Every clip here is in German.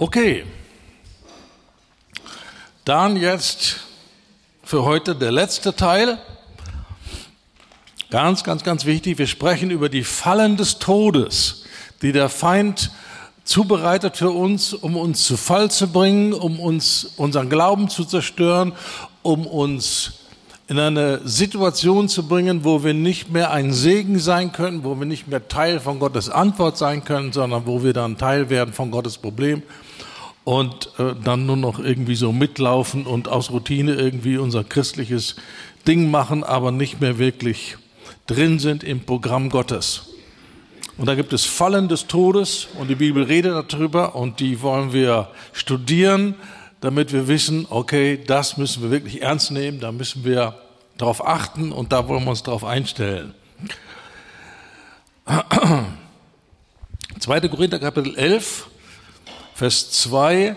Okay. Dann jetzt für heute der letzte Teil. Ganz, ganz, ganz wichtig. Wir sprechen über die Fallen des Todes, die der Feind zubereitet für uns, um uns zu Fall zu bringen, um uns unseren Glauben zu zerstören, um uns in eine Situation zu bringen, wo wir nicht mehr ein Segen sein können, wo wir nicht mehr Teil von Gottes Antwort sein können, sondern wo wir dann Teil werden von Gottes Problem und äh, dann nur noch irgendwie so mitlaufen und aus Routine irgendwie unser christliches Ding machen, aber nicht mehr wirklich drin sind im Programm Gottes. Und da gibt es Fallen des Todes und die Bibel redet darüber und die wollen wir studieren, damit wir wissen, okay, das müssen wir wirklich ernst nehmen, da müssen wir darauf achten und da wollen wir uns darauf einstellen. 2. Korinther Kapitel 11 Vers 2,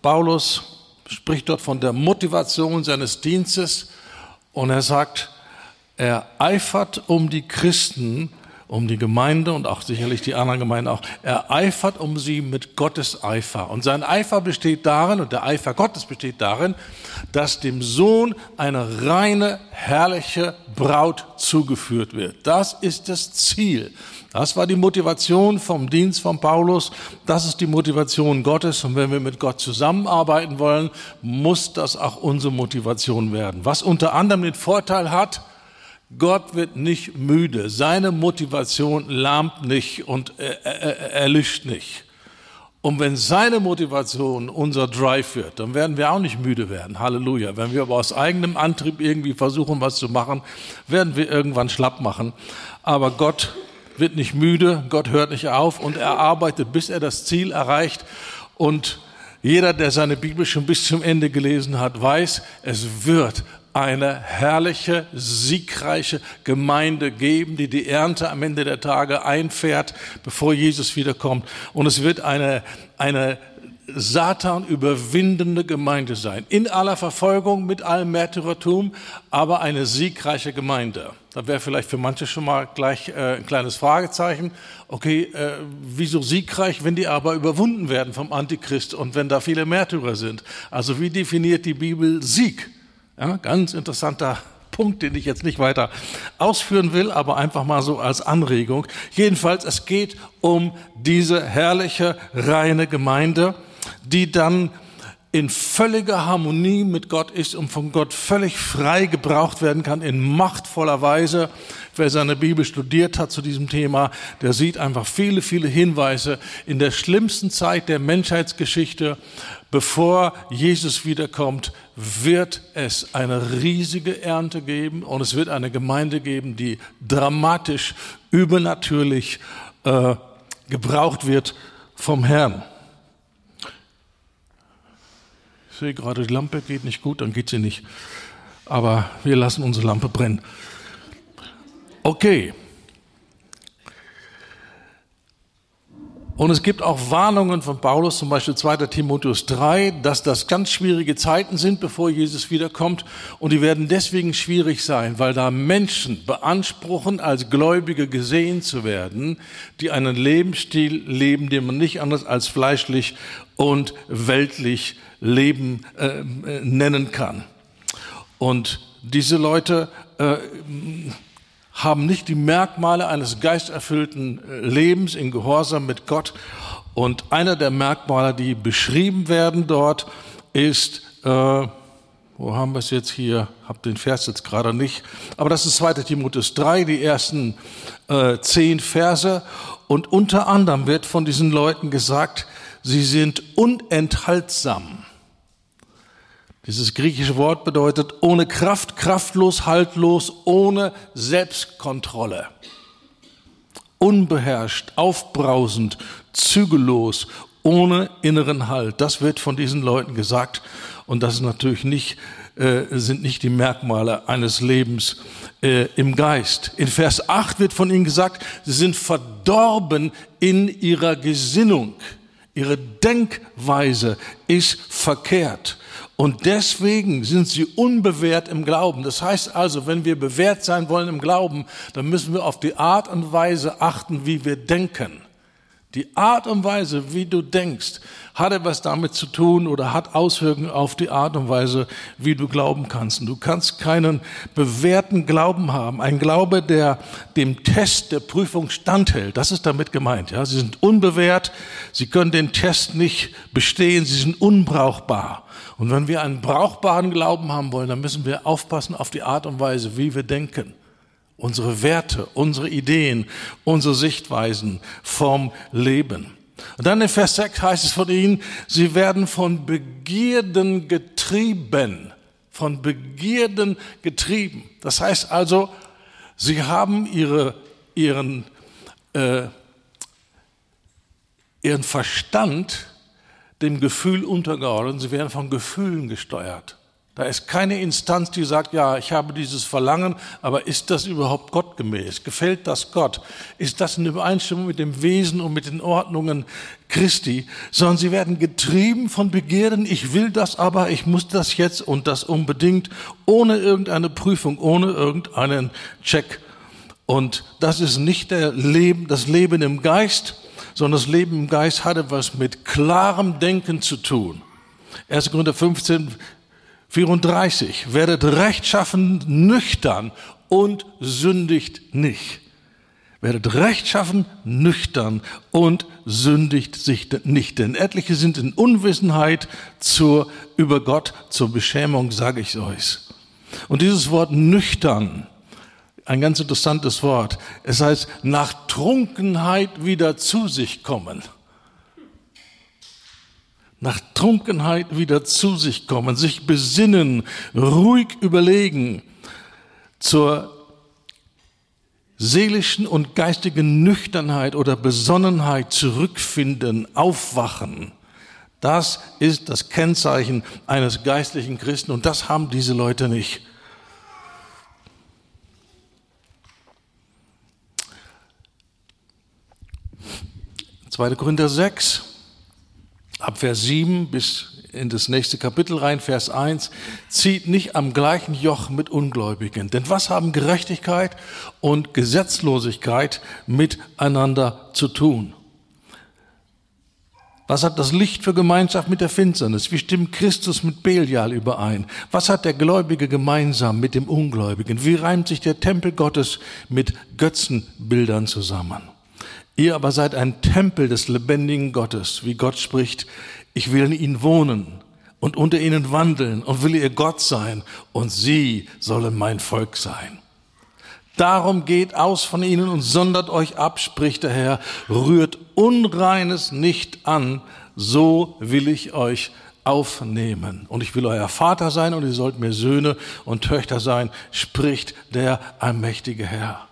Paulus spricht dort von der Motivation seines Dienstes und er sagt, er eifert um die Christen, um die Gemeinde und auch sicherlich die anderen Gemeinden auch. Er eifert um sie mit Gottes Eifer. Und sein Eifer besteht darin, und der Eifer Gottes besteht darin, dass dem Sohn eine reine, herrliche Braut zugeführt wird. Das ist das Ziel. Das war die Motivation vom Dienst von Paulus. Das ist die Motivation Gottes. Und wenn wir mit Gott zusammenarbeiten wollen, muss das auch unsere Motivation werden. Was unter anderem den Vorteil hat, Gott wird nicht müde. Seine Motivation lahmt nicht und erlischt nicht. Und wenn seine Motivation unser Drive wird, dann werden wir auch nicht müde werden. Halleluja. Wenn wir aber aus eigenem Antrieb irgendwie versuchen, was zu machen, werden wir irgendwann schlapp machen. Aber Gott wird nicht müde, Gott hört nicht auf und er arbeitet, bis er das Ziel erreicht. Und jeder, der seine Bibel schon bis zum Ende gelesen hat, weiß, es wird eine herrliche, siegreiche Gemeinde geben, die die Ernte am Ende der Tage einfährt, bevor Jesus wiederkommt. Und es wird eine, eine Satan überwindende Gemeinde sein. In aller Verfolgung, mit allem Märtyrertum, aber eine siegreiche Gemeinde. Da wäre vielleicht für manche schon mal gleich äh, ein kleines Fragezeichen. Okay, äh, wieso siegreich, wenn die aber überwunden werden vom Antichrist und wenn da viele Märtyrer sind? Also wie definiert die Bibel Sieg? Ja, ganz interessanter Punkt, den ich jetzt nicht weiter ausführen will, aber einfach mal so als Anregung. Jedenfalls, es geht um diese herrliche, reine Gemeinde die dann in völliger Harmonie mit Gott ist und von Gott völlig frei gebraucht werden kann in machtvoller Weise. Wer seine Bibel studiert hat zu diesem Thema, der sieht einfach viele, viele Hinweise in der schlimmsten Zeit der Menschheitsgeschichte, bevor Jesus wiederkommt, wird es eine riesige Ernte geben und es wird eine Gemeinde geben, die dramatisch, übernatürlich äh, gebraucht wird vom Herrn. Ich sehe gerade, die Lampe geht nicht gut, dann geht sie nicht. Aber wir lassen unsere Lampe brennen. Okay. Und es gibt auch Warnungen von Paulus, zum Beispiel 2. Timotheus 3, dass das ganz schwierige Zeiten sind, bevor Jesus wiederkommt. Und die werden deswegen schwierig sein, weil da Menschen beanspruchen, als Gläubige gesehen zu werden, die einen Lebensstil leben, den man nicht anders als fleischlich und weltlich Leben äh, nennen kann. Und diese Leute äh, haben nicht die Merkmale eines geisterfüllten äh, Lebens in Gehorsam mit Gott. Und einer der Merkmale, die beschrieben werden dort, ist, äh, wo haben wir es jetzt hier? Hab den Vers jetzt gerade nicht. Aber das ist 2. Timotheus 3, die ersten äh, zehn Verse. Und unter anderem wird von diesen Leuten gesagt, sie sind unenthaltsam. Dieses griechische Wort bedeutet ohne Kraft, kraftlos, haltlos, ohne Selbstkontrolle. Unbeherrscht, aufbrausend, zügellos, ohne inneren Halt. Das wird von diesen Leuten gesagt. Und das natürlich nicht, äh, sind nicht die Merkmale eines Lebens äh, im Geist. In Vers 8 wird von ihnen gesagt, sie sind verdorben in ihrer Gesinnung. Ihre Denkweise ist verkehrt. Und deswegen sind sie unbewährt im Glauben. Das heißt also, wenn wir bewährt sein wollen im Glauben, dann müssen wir auf die Art und Weise achten, wie wir denken. Die Art und Weise, wie du denkst, hat etwas damit zu tun oder hat Auswirkungen auf die Art und Weise, wie du glauben kannst. Und du kannst keinen bewährten Glauben haben. Ein Glaube, der dem Test der Prüfung standhält. Das ist damit gemeint. Ja, sie sind unbewährt. Sie können den Test nicht bestehen. Sie sind unbrauchbar. Und wenn wir einen brauchbaren Glauben haben wollen, dann müssen wir aufpassen auf die Art und Weise, wie wir denken unsere Werte, unsere Ideen, unsere Sichtweisen vom Leben. Und dann in Vers 6 heißt es von ihnen, sie werden von Begierden getrieben, von Begierden getrieben. Das heißt also, sie haben ihre, ihren, äh, ihren Verstand dem Gefühl untergeordnet, sie werden von Gefühlen gesteuert. Da ist keine Instanz, die sagt, ja, ich habe dieses Verlangen, aber ist das überhaupt gottgemäß? Gefällt das Gott? Ist das in Übereinstimmung mit dem Wesen und mit den Ordnungen Christi? Sondern sie werden getrieben von Begierden, ich will das aber, ich muss das jetzt und das unbedingt, ohne irgendeine Prüfung, ohne irgendeinen Check. Und das ist nicht der Leben, das Leben im Geist, sondern das Leben im Geist hat etwas mit klarem Denken zu tun. 1. Korinther 15, 34. Werdet rechtschaffen nüchtern und sündigt nicht. Werdet rechtschaffen nüchtern und sündigt sich nicht. Denn etliche sind in Unwissenheit zur, über Gott, zur Beschämung, sage ich euch. Und dieses Wort nüchtern, ein ganz interessantes Wort. Es heißt, nach Trunkenheit wieder zu sich kommen nach Trunkenheit wieder zu sich kommen, sich besinnen, ruhig überlegen, zur seelischen und geistigen Nüchternheit oder Besonnenheit zurückfinden, aufwachen. Das ist das Kennzeichen eines geistlichen Christen und das haben diese Leute nicht. Zweite Korinther 6 ab Vers 7 bis in das nächste Kapitel rein, Vers 1, zieht nicht am gleichen Joch mit Ungläubigen. Denn was haben Gerechtigkeit und Gesetzlosigkeit miteinander zu tun? Was hat das Licht für Gemeinschaft mit der Finsternis? Wie stimmt Christus mit Belial überein? Was hat der Gläubige gemeinsam mit dem Ungläubigen? Wie reimt sich der Tempel Gottes mit Götzenbildern zusammen? Ihr aber seid ein Tempel des lebendigen Gottes, wie Gott spricht, ich will in ihnen wohnen und unter ihnen wandeln und will ihr Gott sein und sie sollen mein Volk sein. Darum geht aus von ihnen und sondert euch ab, spricht der Herr, rührt Unreines nicht an, so will ich euch aufnehmen. Und ich will euer Vater sein und ihr sollt mir Söhne und Töchter sein, spricht der allmächtige Herr.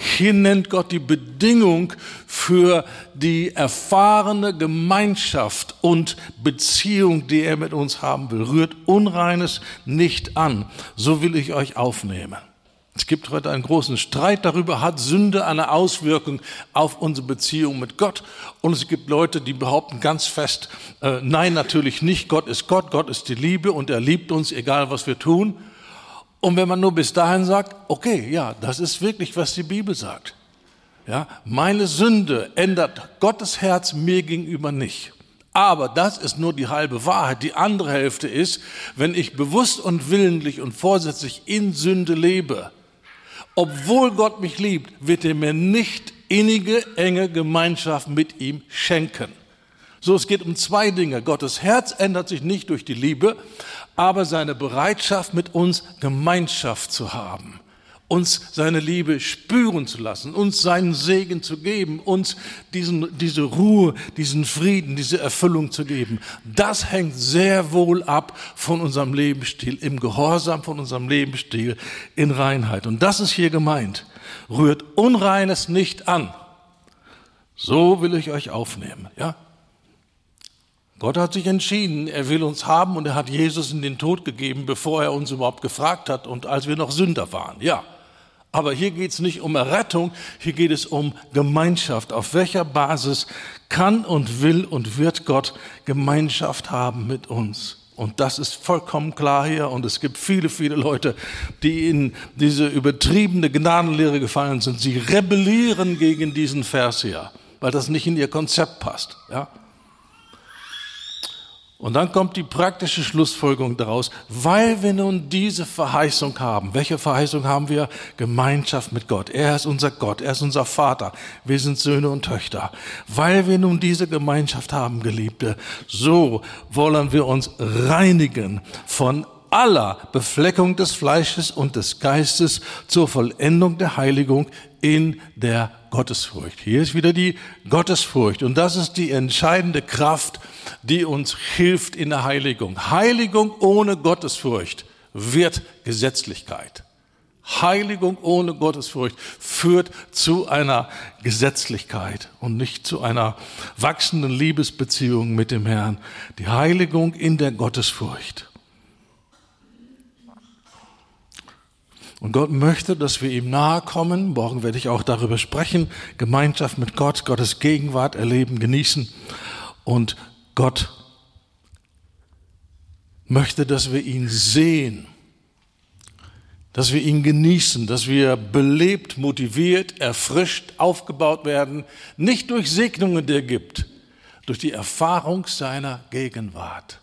Hier nennt Gott die Bedingung für die erfahrene Gemeinschaft und Beziehung, die er mit uns haben will. Rührt Unreines nicht an. So will ich euch aufnehmen. Es gibt heute einen großen Streit darüber, hat Sünde eine Auswirkung auf unsere Beziehung mit Gott? Und es gibt Leute, die behaupten ganz fest, äh, nein, natürlich nicht, Gott ist Gott, Gott ist die Liebe und er liebt uns, egal was wir tun. Und wenn man nur bis dahin sagt, okay, ja, das ist wirklich, was die Bibel sagt. Ja, meine Sünde ändert Gottes Herz mir gegenüber nicht. Aber das ist nur die halbe Wahrheit. Die andere Hälfte ist, wenn ich bewusst und willentlich und vorsätzlich in Sünde lebe, obwohl Gott mich liebt, wird er mir nicht innige, enge Gemeinschaft mit ihm schenken. So, es geht um zwei Dinge. Gottes Herz ändert sich nicht durch die Liebe, aber seine Bereitschaft, mit uns Gemeinschaft zu haben, uns seine Liebe spüren zu lassen, uns seinen Segen zu geben, uns diesen, diese Ruhe, diesen Frieden, diese Erfüllung zu geben. Das hängt sehr wohl ab von unserem Lebensstil, im Gehorsam von unserem Lebensstil in Reinheit. Und das ist hier gemeint. Rührt Unreines nicht an. So will ich euch aufnehmen, ja? Gott hat sich entschieden, er will uns haben und er hat Jesus in den Tod gegeben, bevor er uns überhaupt gefragt hat und als wir noch Sünder waren. Ja, aber hier geht es nicht um Errettung, hier geht es um Gemeinschaft. Auf welcher Basis kann und will und wird Gott Gemeinschaft haben mit uns? Und das ist vollkommen klar hier. Und es gibt viele, viele Leute, die in diese übertriebene Gnadenlehre gefallen sind. Sie rebellieren gegen diesen Vers hier. weil das nicht in ihr Konzept passt. Ja? Und dann kommt die praktische Schlussfolgerung daraus, weil wir nun diese Verheißung haben. Welche Verheißung haben wir? Gemeinschaft mit Gott. Er ist unser Gott, er ist unser Vater. Wir sind Söhne und Töchter. Weil wir nun diese Gemeinschaft haben, Geliebte, so wollen wir uns reinigen von aller Befleckung des Fleisches und des Geistes zur Vollendung der Heiligung in der Gottesfurcht. Hier ist wieder die Gottesfurcht und das ist die entscheidende Kraft, die uns hilft in der Heiligung. Heiligung ohne Gottesfurcht wird Gesetzlichkeit. Heiligung ohne Gottesfurcht führt zu einer Gesetzlichkeit und nicht zu einer wachsenden Liebesbeziehung mit dem Herrn. Die Heiligung in der Gottesfurcht. Und Gott möchte, dass wir ihm nahe kommen. Morgen werde ich auch darüber sprechen. Gemeinschaft mit Gott, Gottes Gegenwart erleben, genießen. Und Gott möchte, dass wir ihn sehen, dass wir ihn genießen, dass wir belebt, motiviert, erfrischt, aufgebaut werden, nicht durch Segnungen, die er gibt, durch die Erfahrung seiner Gegenwart.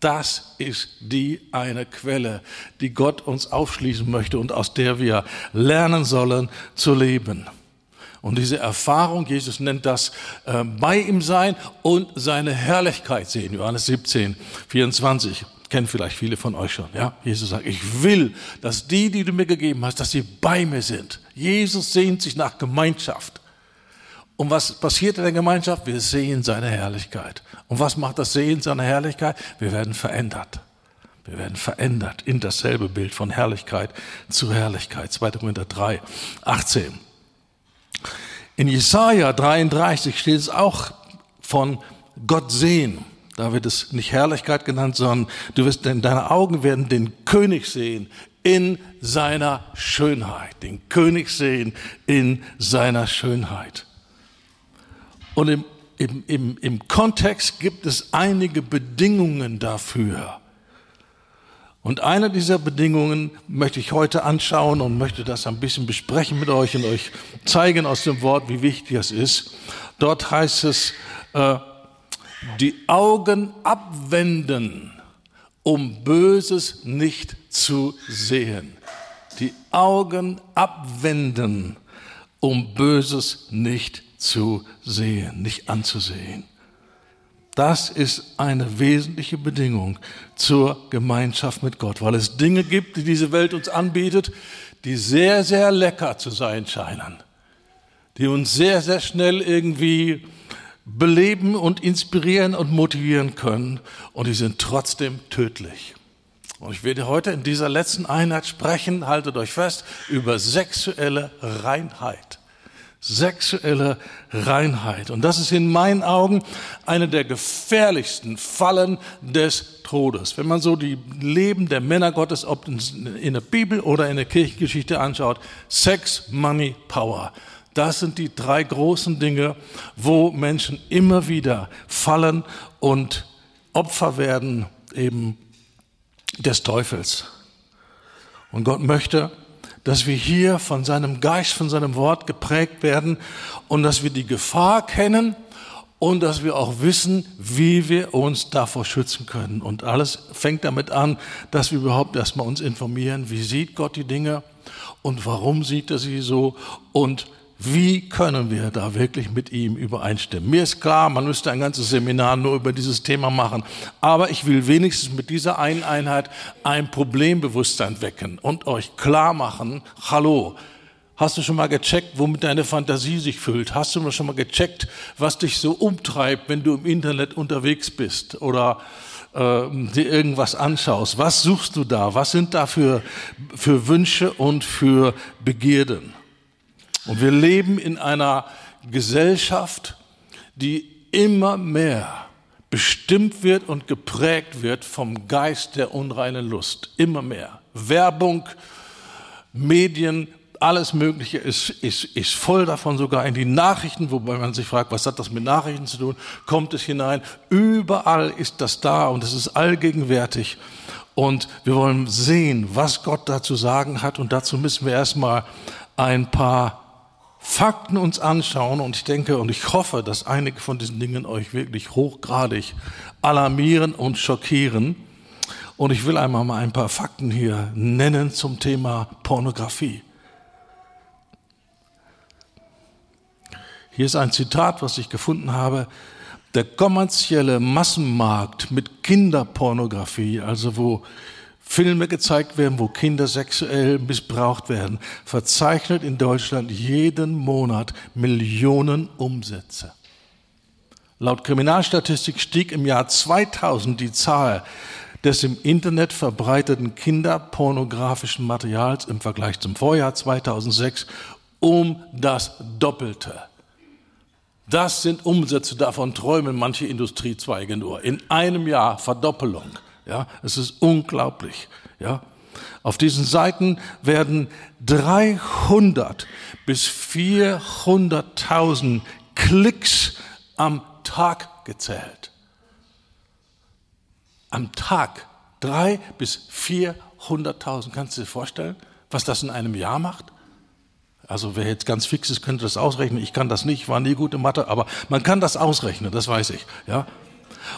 Das ist die eine Quelle, die Gott uns aufschließen möchte und aus der wir lernen sollen zu leben. Und diese Erfahrung, Jesus nennt das äh, bei ihm sein und seine Herrlichkeit sehen. Johannes 17, 24. Kennen vielleicht viele von euch schon. Ja, Jesus sagt, ich will, dass die, die du mir gegeben hast, dass sie bei mir sind. Jesus sehnt sich nach Gemeinschaft. Und was passiert in der Gemeinschaft? Wir sehen seine Herrlichkeit. Und was macht das Sehen seiner Herrlichkeit? Wir werden verändert. Wir werden verändert in dasselbe Bild von Herrlichkeit zu Herrlichkeit. 2. Korinther 3, 18. In Jesaja 33 steht es auch von Gott sehen. Da wird es nicht Herrlichkeit genannt, sondern du wirst, denn deine Augen werden den König sehen in seiner Schönheit. Den König sehen in seiner Schönheit. Und im, im, im, im Kontext gibt es einige Bedingungen dafür. Und eine dieser Bedingungen möchte ich heute anschauen und möchte das ein bisschen besprechen mit euch und euch zeigen aus dem Wort, wie wichtig es ist. Dort heißt es, äh, die Augen abwenden, um Böses nicht zu sehen. Die Augen abwenden, um Böses nicht zu sehen, nicht anzusehen. Das ist eine wesentliche Bedingung zur Gemeinschaft mit Gott, weil es Dinge gibt, die diese Welt uns anbietet, die sehr, sehr lecker zu sein scheinen, die uns sehr, sehr schnell irgendwie beleben und inspirieren und motivieren können und die sind trotzdem tödlich. Und ich werde heute in dieser letzten Einheit sprechen, haltet euch fest, über sexuelle Reinheit sexuelle Reinheit. Und das ist in meinen Augen eine der gefährlichsten Fallen des Todes. Wenn man so die Leben der Männer Gottes, ob in der Bibel oder in der Kirchengeschichte anschaut, Sex, Money, Power. Das sind die drei großen Dinge, wo Menschen immer wieder fallen und Opfer werden eben des Teufels. Und Gott möchte, dass wir hier von seinem Geist, von seinem Wort geprägt werden und dass wir die Gefahr kennen und dass wir auch wissen, wie wir uns davor schützen können. Und alles fängt damit an, dass wir überhaupt erstmal uns informieren, wie sieht Gott die Dinge und warum sieht er sie so und wie können wir da wirklich mit ihm übereinstimmen? Mir ist klar, man müsste ein ganzes Seminar nur über dieses Thema machen, aber ich will wenigstens mit dieser einen Einheit ein Problembewusstsein wecken und euch klar machen, hallo, Hast du schon mal gecheckt, womit deine Fantasie sich füllt? Hast du schon mal gecheckt, was dich so umtreibt, wenn du im Internet unterwegs bist oder äh, dir irgendwas anschaust? Was suchst du da? Was sind da für, für Wünsche und für Begierden? Und wir leben in einer Gesellschaft, die immer mehr bestimmt wird und geprägt wird vom Geist der unreinen Lust. Immer mehr. Werbung, Medien, alles Mögliche ist, ist, ist voll davon, sogar in die Nachrichten, wobei man sich fragt, was hat das mit Nachrichten zu tun? Kommt es hinein? Überall ist das da und es ist allgegenwärtig. Und wir wollen sehen, was Gott dazu sagen hat. Und dazu müssen wir erstmal ein paar Fakten uns anschauen und ich denke und ich hoffe, dass einige von diesen Dingen euch wirklich hochgradig alarmieren und schockieren. Und ich will einmal mal ein paar Fakten hier nennen zum Thema Pornografie. Hier ist ein Zitat, was ich gefunden habe. Der kommerzielle Massenmarkt mit Kinderpornografie, also wo Filme gezeigt werden, wo Kinder sexuell missbraucht werden, verzeichnet in Deutschland jeden Monat Millionen Umsätze. Laut Kriminalstatistik stieg im Jahr 2000 die Zahl des im Internet verbreiteten kinderpornografischen Materials im Vergleich zum Vorjahr 2006 um das Doppelte. Das sind Umsätze, davon träumen manche Industriezweige nur. In einem Jahr Verdoppelung. Ja, es ist unglaublich. Ja, auf diesen Seiten werden 300 bis 400.000 Klicks am Tag gezählt. Am Tag. Drei bis 400.000. Kannst du dir vorstellen, was das in einem Jahr macht? Also wer jetzt ganz fix ist, könnte das ausrechnen. Ich kann das nicht, war nie gute Mathe, aber man kann das ausrechnen, das weiß ich. Ja?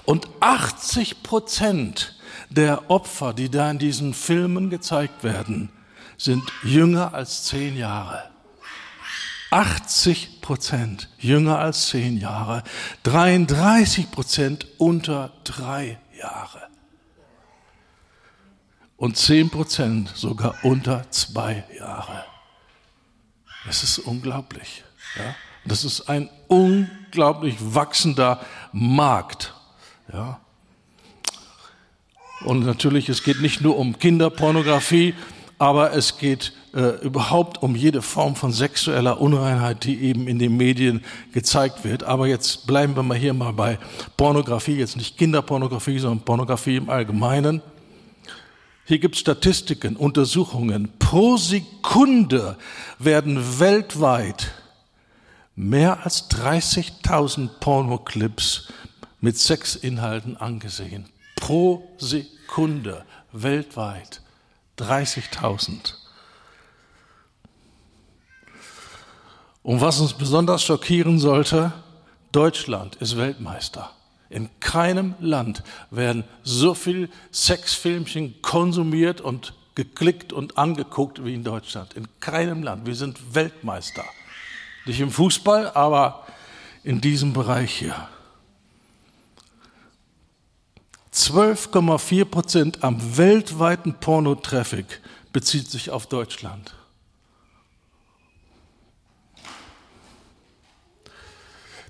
Und 80 Prozent der Opfer, die da in diesen Filmen gezeigt werden, sind jünger als zehn Jahre. 80 Prozent jünger als zehn Jahre, 33 Prozent unter drei Jahre und 10 Prozent sogar unter zwei Jahre. Das ist unglaublich. Ja? Das ist ein unglaublich wachsender Markt. Ja? Und natürlich, es geht nicht nur um Kinderpornografie, aber es geht äh, überhaupt um jede Form von sexueller Unreinheit, die eben in den Medien gezeigt wird. Aber jetzt bleiben wir mal hier mal bei Pornografie, jetzt nicht Kinderpornografie, sondern Pornografie im Allgemeinen. Hier gibt es Statistiken, Untersuchungen. Pro Sekunde werden weltweit mehr als 30.000 Pornoclips mit Sexinhalten angesehen pro Sekunde weltweit 30.000. Und was uns besonders schockieren sollte, Deutschland ist Weltmeister. In keinem Land werden so viel Sexfilmchen konsumiert und geklickt und angeguckt wie in Deutschland. In keinem Land. Wir sind Weltmeister. Nicht im Fußball, aber in diesem Bereich hier. 12,4 Prozent am weltweiten Pornotraffic bezieht sich auf Deutschland.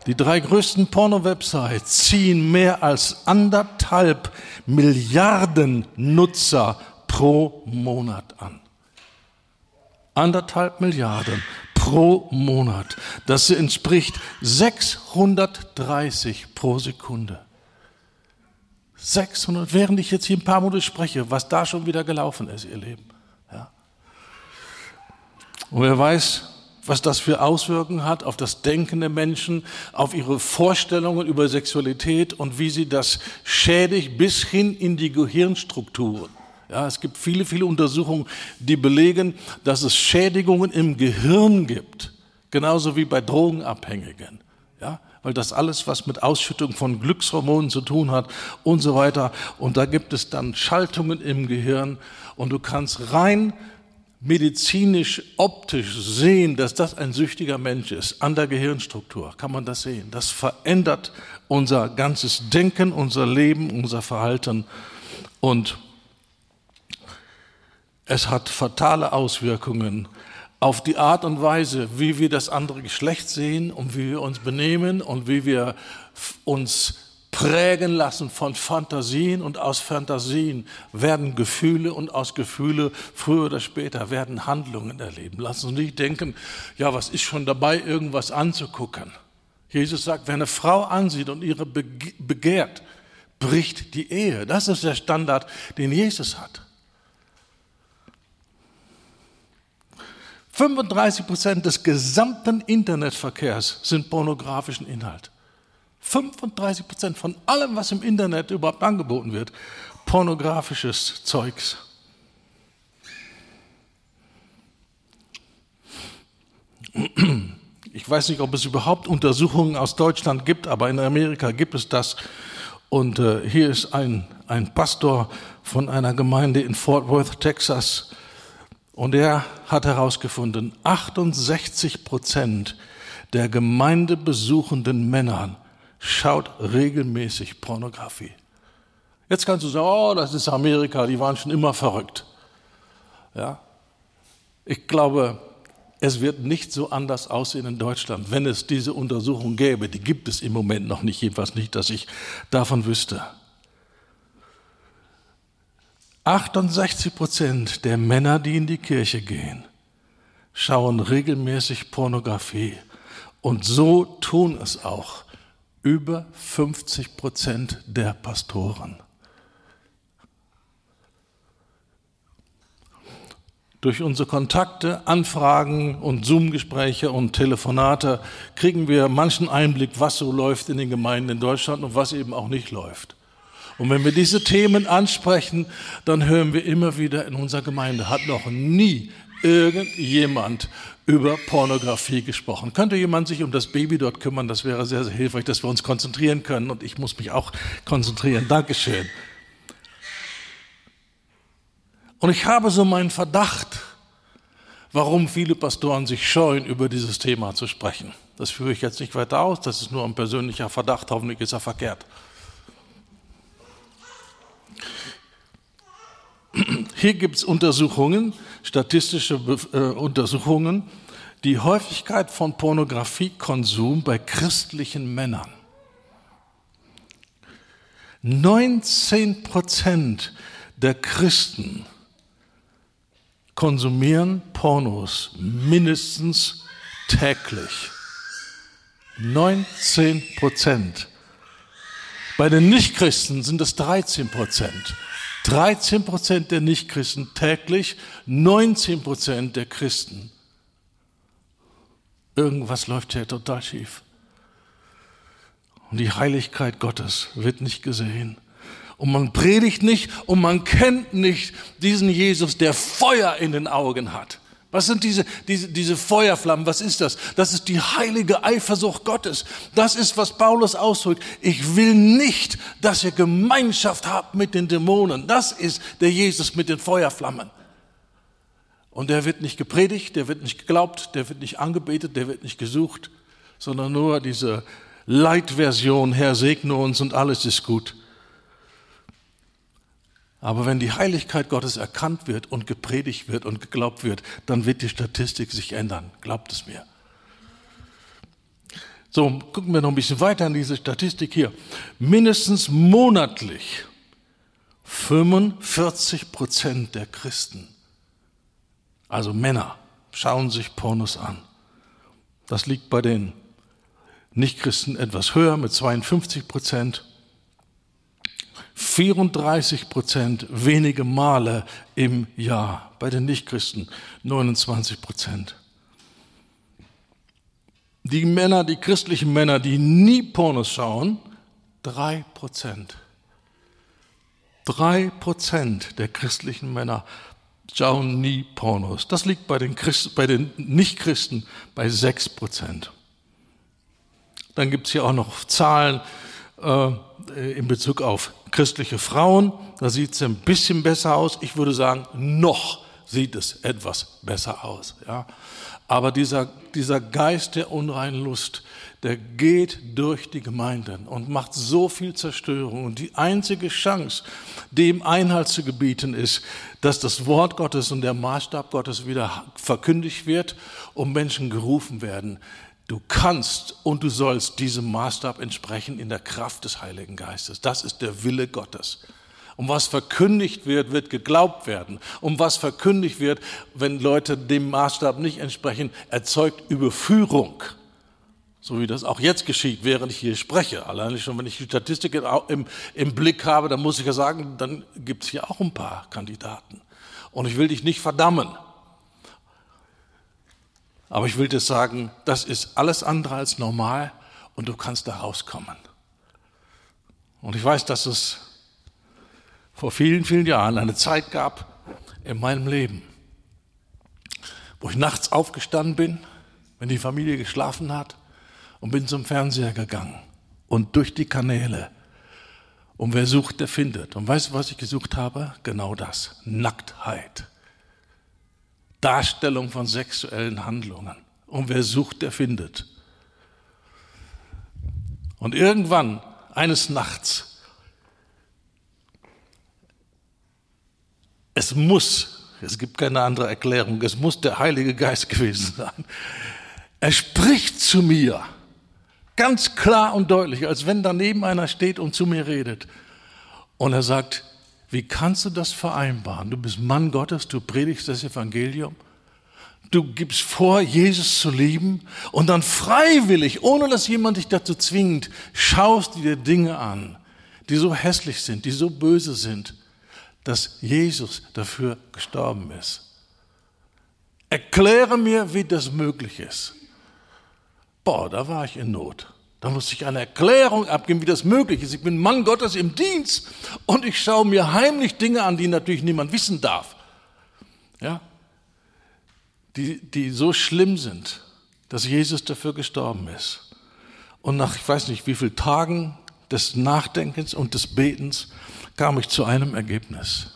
Die drei größten Porno-Websites ziehen mehr als anderthalb Milliarden Nutzer pro Monat an. Anderthalb Milliarden pro Monat. Das entspricht 630 pro Sekunde. 600, während ich jetzt hier ein paar Monate spreche, was da schon wieder gelaufen ist, ihr Leben. Ja. Und wer weiß, was das für Auswirkungen hat auf das Denken der Menschen, auf ihre Vorstellungen über Sexualität und wie sie das schädigt bis hin in die Gehirnstrukturen. Ja, es gibt viele, viele Untersuchungen, die belegen, dass es Schädigungen im Gehirn gibt, genauso wie bei Drogenabhängigen. Ja, weil das alles, was mit Ausschüttung von Glückshormonen zu tun hat und so weiter. Und da gibt es dann Schaltungen im Gehirn und du kannst rein medizinisch, optisch sehen, dass das ein süchtiger Mensch ist. An der Gehirnstruktur kann man das sehen. Das verändert unser ganzes Denken, unser Leben, unser Verhalten und es hat fatale Auswirkungen auf die Art und Weise, wie wir das andere Geschlecht sehen und wie wir uns benehmen und wie wir uns prägen lassen von Fantasien und aus Fantasien werden Gefühle und aus Gefühle früher oder später werden Handlungen erleben. Lass uns nicht denken, ja, was ist schon dabei, irgendwas anzugucken. Jesus sagt, wer eine Frau ansieht und ihre begehrt, bricht die Ehe. Das ist der Standard, den Jesus hat. 35 Prozent des gesamten Internetverkehrs sind pornografischen Inhalt. 35 Prozent von allem, was im Internet überhaupt angeboten wird, pornografisches Zeugs. Ich weiß nicht, ob es überhaupt Untersuchungen aus Deutschland gibt, aber in Amerika gibt es das. Und äh, hier ist ein, ein Pastor von einer Gemeinde in Fort Worth, Texas. Und er hat herausgefunden, 68 Prozent der gemeindebesuchenden Männer schaut regelmäßig Pornografie. Jetzt kannst du sagen, oh, das ist Amerika, die waren schon immer verrückt. Ja? Ich glaube, es wird nicht so anders aussehen in Deutschland, wenn es diese Untersuchung gäbe. Die gibt es im Moment noch nicht, jedenfalls nicht, dass ich davon wüsste. 68 Prozent der Männer, die in die Kirche gehen, schauen regelmäßig Pornografie. Und so tun es auch über 50 Prozent der Pastoren. Durch unsere Kontakte, Anfragen und Zoom-Gespräche und Telefonate kriegen wir manchen Einblick, was so läuft in den Gemeinden in Deutschland und was eben auch nicht läuft. Und wenn wir diese Themen ansprechen, dann hören wir immer wieder in unserer Gemeinde, hat noch nie irgendjemand über Pornografie gesprochen. Könnte jemand sich um das Baby dort kümmern? Das wäre sehr, sehr hilfreich, dass wir uns konzentrieren können. Und ich muss mich auch konzentrieren. Dankeschön. Und ich habe so meinen Verdacht, warum viele Pastoren sich scheuen, über dieses Thema zu sprechen. Das führe ich jetzt nicht weiter aus, das ist nur ein persönlicher Verdacht, hoffentlich ist er verkehrt. Hier gibt es Untersuchungen, statistische äh, Untersuchungen, die Häufigkeit von Pornografiekonsum bei christlichen Männern. 19 Prozent der Christen konsumieren Pornos mindestens täglich. 19 Prozent. Bei den Nichtchristen sind es 13 Prozent. 13 Prozent der Nichtchristen täglich, 19 Prozent der Christen. Irgendwas läuft hier total schief. Und die Heiligkeit Gottes wird nicht gesehen und man predigt nicht und man kennt nicht diesen Jesus, der Feuer in den Augen hat. Was sind diese, diese, diese Feuerflammen? Was ist das? Das ist die heilige Eifersucht Gottes. Das ist, was Paulus ausdrückt. Ich will nicht, dass ihr Gemeinschaft habt mit den Dämonen. Das ist der Jesus mit den Feuerflammen. Und der wird nicht gepredigt, der wird nicht geglaubt, der wird nicht angebetet, der wird nicht gesucht, sondern nur diese Leitversion, Herr segne uns und alles ist gut. Aber wenn die Heiligkeit Gottes erkannt wird und gepredigt wird und geglaubt wird, dann wird die Statistik sich ändern. Glaubt es mir. So, gucken wir noch ein bisschen weiter in diese Statistik hier. Mindestens monatlich 45 Prozent der Christen, also Männer, schauen sich Pornos an. Das liegt bei den Nichtchristen etwas höher mit 52 Prozent 34 Prozent wenige Male im Jahr. Bei den Nichtchristen 29 Prozent. Die Männer, die christlichen Männer, die nie Pornos schauen, drei Prozent. Drei Prozent der christlichen Männer schauen nie Pornos. Das liegt bei den, Christ, bei den Nichtchristen bei sechs Prozent. Dann gibt es hier auch noch Zahlen, äh, in Bezug auf christliche Frauen. Da sieht es ein bisschen besser aus. Ich würde sagen, noch sieht es etwas besser aus. Ja? Aber dieser, dieser Geist der unreinen Lust, der geht durch die Gemeinden und macht so viel Zerstörung. Und die einzige Chance, dem Einhalt zu gebieten, ist, dass das Wort Gottes und der Maßstab Gottes wieder verkündigt wird und Menschen gerufen werden, Du kannst und du sollst diesem Maßstab entsprechen in der Kraft des Heiligen Geistes. Das ist der Wille Gottes. Um was verkündigt wird, wird geglaubt werden. Um was verkündigt wird, wenn Leute dem Maßstab nicht entsprechen, erzeugt Überführung. So wie das auch jetzt geschieht, während ich hier spreche. Allein schon, wenn ich die Statistik im, im Blick habe, dann muss ich ja sagen, dann gibt es hier auch ein paar Kandidaten. Und ich will dich nicht verdammen. Aber ich will dir sagen, das ist alles andere als normal und du kannst da rauskommen. Und ich weiß, dass es vor vielen, vielen Jahren eine Zeit gab in meinem Leben, wo ich nachts aufgestanden bin, wenn die Familie geschlafen hat und bin zum Fernseher gegangen und durch die Kanäle. Und wer sucht, der findet. Und weißt du, was ich gesucht habe? Genau das. Nacktheit. Darstellung von sexuellen Handlungen. Und wer sucht, der findet. Und irgendwann, eines Nachts, es muss, es gibt keine andere Erklärung, es muss der Heilige Geist gewesen sein. Er spricht zu mir, ganz klar und deutlich, als wenn daneben einer steht und zu mir redet. Und er sagt, wie kannst du das vereinbaren? Du bist Mann Gottes, du predigst das Evangelium, du gibst vor, Jesus zu lieben und dann freiwillig, ohne dass jemand dich dazu zwingt, schaust du dir Dinge an, die so hässlich sind, die so böse sind, dass Jesus dafür gestorben ist. Erkläre mir, wie das möglich ist. Boah, da war ich in Not. Da musste ich eine Erklärung abgeben, wie das möglich ist. Ich bin Mann Gottes im Dienst und ich schaue mir heimlich Dinge an, die natürlich niemand wissen darf. Ja? Die, die so schlimm sind, dass Jesus dafür gestorben ist. Und nach, ich weiß nicht, wie vielen Tagen des Nachdenkens und des Betens kam ich zu einem Ergebnis.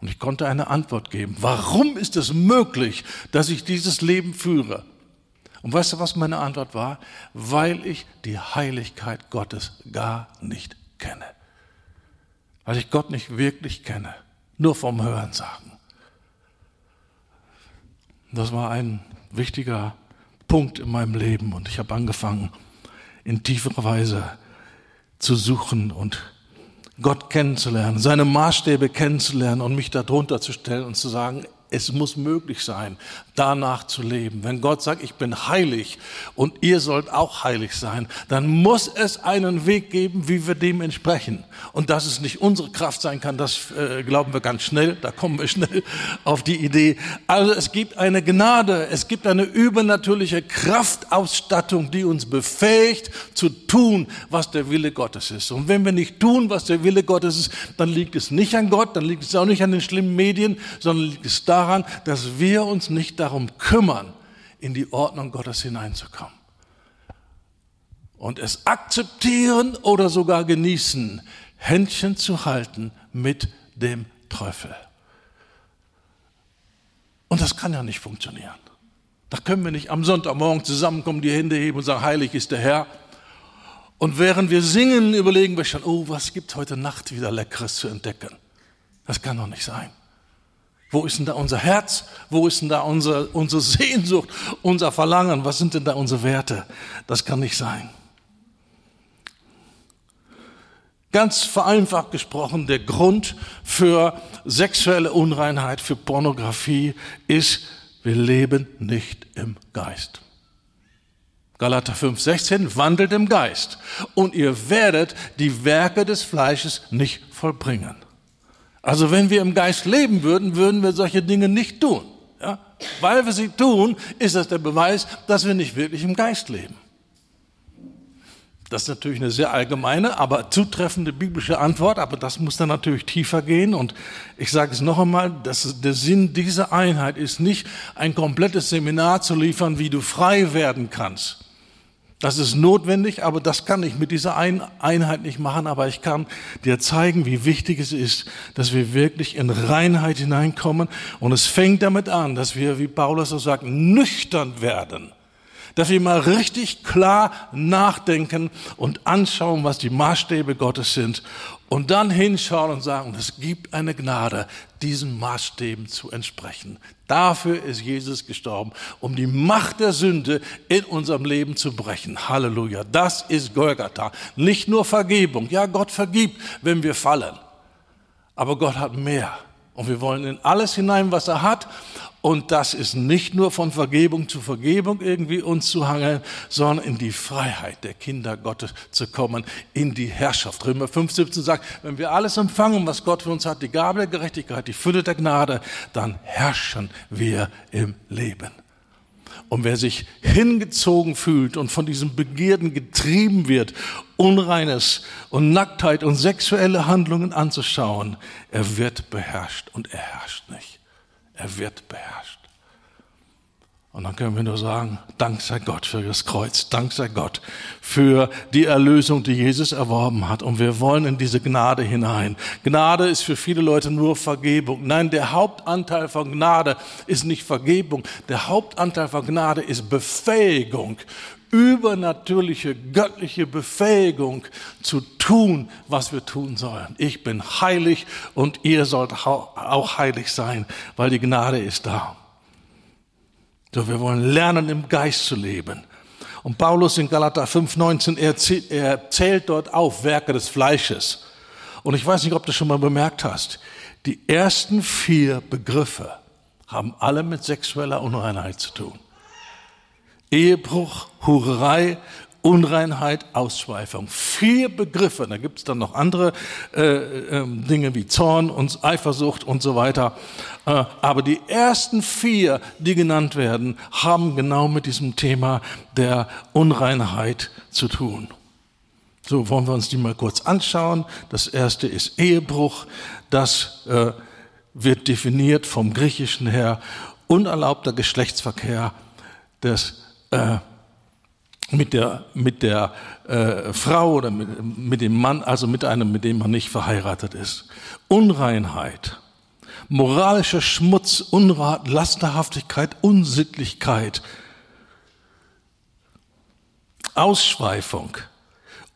Und ich konnte eine Antwort geben. Warum ist es möglich, dass ich dieses Leben führe? Und weißt du, was meine Antwort war? Weil ich die Heiligkeit Gottes gar nicht kenne. Weil ich Gott nicht wirklich kenne, nur vom Hören sagen. Das war ein wichtiger Punkt in meinem Leben und ich habe angefangen, in tieferer Weise zu suchen und Gott kennenzulernen, seine Maßstäbe kennenzulernen und mich darunter zu stellen und zu sagen, es muss möglich sein, danach zu leben. Wenn Gott sagt, ich bin heilig und ihr sollt auch heilig sein, dann muss es einen Weg geben, wie wir dem entsprechen. Und dass es nicht unsere Kraft sein kann, das äh, glauben wir ganz schnell, da kommen wir schnell auf die Idee. Also es gibt eine Gnade, es gibt eine übernatürliche Kraftausstattung, die uns befähigt zu tun, was der Wille Gottes ist. Und wenn wir nicht tun, was der Wille Gottes ist, dann liegt es nicht an Gott, dann liegt es auch nicht an den schlimmen Medien, sondern liegt es da, daran, dass wir uns nicht darum kümmern, in die Ordnung Gottes hineinzukommen. Und es akzeptieren oder sogar genießen, Händchen zu halten mit dem Teufel. Und das kann ja nicht funktionieren. Da können wir nicht am Sonntagmorgen zusammenkommen, die Hände heben und sagen, heilig ist der Herr. Und während wir singen, überlegen wir schon, oh, was gibt heute Nacht wieder Leckeres zu entdecken? Das kann doch nicht sein. Wo ist denn da unser Herz? Wo ist denn da unsere, unsere Sehnsucht, unser Verlangen? Was sind denn da unsere Werte? Das kann nicht sein. Ganz vereinfacht gesprochen, der Grund für sexuelle Unreinheit, für Pornografie ist, wir leben nicht im Geist. Galater 5, 16, wandelt im Geist und ihr werdet die Werke des Fleisches nicht vollbringen. Also wenn wir im Geist leben würden, würden wir solche Dinge nicht tun. Ja? Weil wir sie tun, ist das der Beweis, dass wir nicht wirklich im Geist leben. Das ist natürlich eine sehr allgemeine, aber zutreffende biblische Antwort, aber das muss dann natürlich tiefer gehen. Und ich sage es noch einmal, dass der Sinn dieser Einheit ist nicht, ein komplettes Seminar zu liefern, wie du frei werden kannst. Das ist notwendig, aber das kann ich mit dieser Einheit nicht machen. Aber ich kann dir zeigen, wie wichtig es ist, dass wir wirklich in Reinheit hineinkommen. Und es fängt damit an, dass wir, wie Paulus so sagt, nüchtern werden. Dass wir mal richtig klar nachdenken und anschauen, was die Maßstäbe Gottes sind und dann hinschauen und sagen, es gibt eine Gnade, diesen Maßstäben zu entsprechen. Dafür ist Jesus gestorben, um die Macht der Sünde in unserem Leben zu brechen. Halleluja. Das ist Golgatha. Nicht nur Vergebung. Ja, Gott vergibt, wenn wir fallen. Aber Gott hat mehr. Und wir wollen in alles hinein, was er hat. Und das ist nicht nur von Vergebung zu Vergebung irgendwie uns zu hangeln, sondern in die Freiheit der Kinder Gottes zu kommen, in die Herrschaft. Römer 5, 17 sagt, wenn wir alles empfangen, was Gott für uns hat, die Gabe der Gerechtigkeit, die Fülle der Gnade, dann herrschen wir im Leben. Und wer sich hingezogen fühlt und von diesem Begierden getrieben wird, Unreines und Nacktheit und sexuelle Handlungen anzuschauen, er wird beherrscht und er herrscht nicht. Er wird beherrscht. Und dann können wir nur sagen, Dank sei Gott für das Kreuz, Dank sei Gott für die Erlösung, die Jesus erworben hat. Und wir wollen in diese Gnade hinein. Gnade ist für viele Leute nur Vergebung. Nein, der Hauptanteil von Gnade ist nicht Vergebung. Der Hauptanteil von Gnade ist Befähigung, übernatürliche, göttliche Befähigung zu tun, was wir tun sollen. Ich bin heilig und ihr sollt auch heilig sein, weil die Gnade ist da. So, wir wollen lernen, im Geist zu leben. Und Paulus in Galater 5,19, er, er zählt dort auf Werke des Fleisches. Und ich weiß nicht, ob du schon mal bemerkt hast, die ersten vier Begriffe haben alle mit sexueller Unreinheit zu tun. Ehebruch, Hurerei, Unreinheit, Ausschweifung. Vier Begriffe, da gibt es dann noch andere äh, äh, Dinge wie Zorn und Eifersucht und so weiter. Äh, aber die ersten vier, die genannt werden, haben genau mit diesem Thema der Unreinheit zu tun. So wollen wir uns die mal kurz anschauen. Das erste ist Ehebruch. Das äh, wird definiert vom Griechischen her unerlaubter Geschlechtsverkehr des äh, mit der, mit der äh, Frau oder mit, mit dem Mann, also mit einem, mit dem man nicht verheiratet ist. Unreinheit, moralischer Schmutz, Unrat, Lasterhaftigkeit, Unsittlichkeit, Ausschweifung,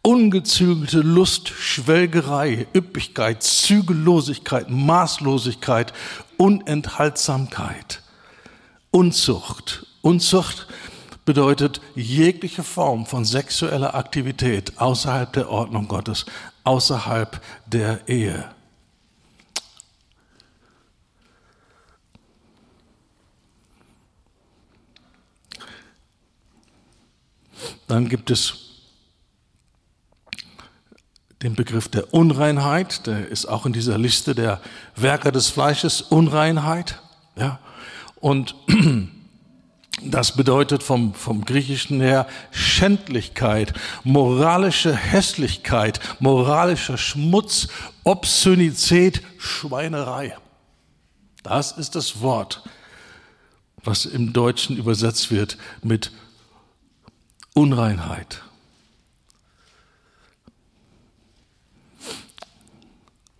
ungezügelte Lust, Schwelgerei, Üppigkeit, Zügellosigkeit, Maßlosigkeit, Unenthaltsamkeit, Unzucht. Unzucht bedeutet jegliche Form von sexueller Aktivität außerhalb der Ordnung Gottes, außerhalb der Ehe. Dann gibt es den Begriff der Unreinheit, der ist auch in dieser Liste der Werke des Fleisches, Unreinheit. Ja? Und Das bedeutet vom, vom Griechischen her Schändlichkeit, moralische Hässlichkeit, moralischer Schmutz, Obszönität, Schweinerei. Das ist das Wort, was im Deutschen übersetzt wird mit Unreinheit.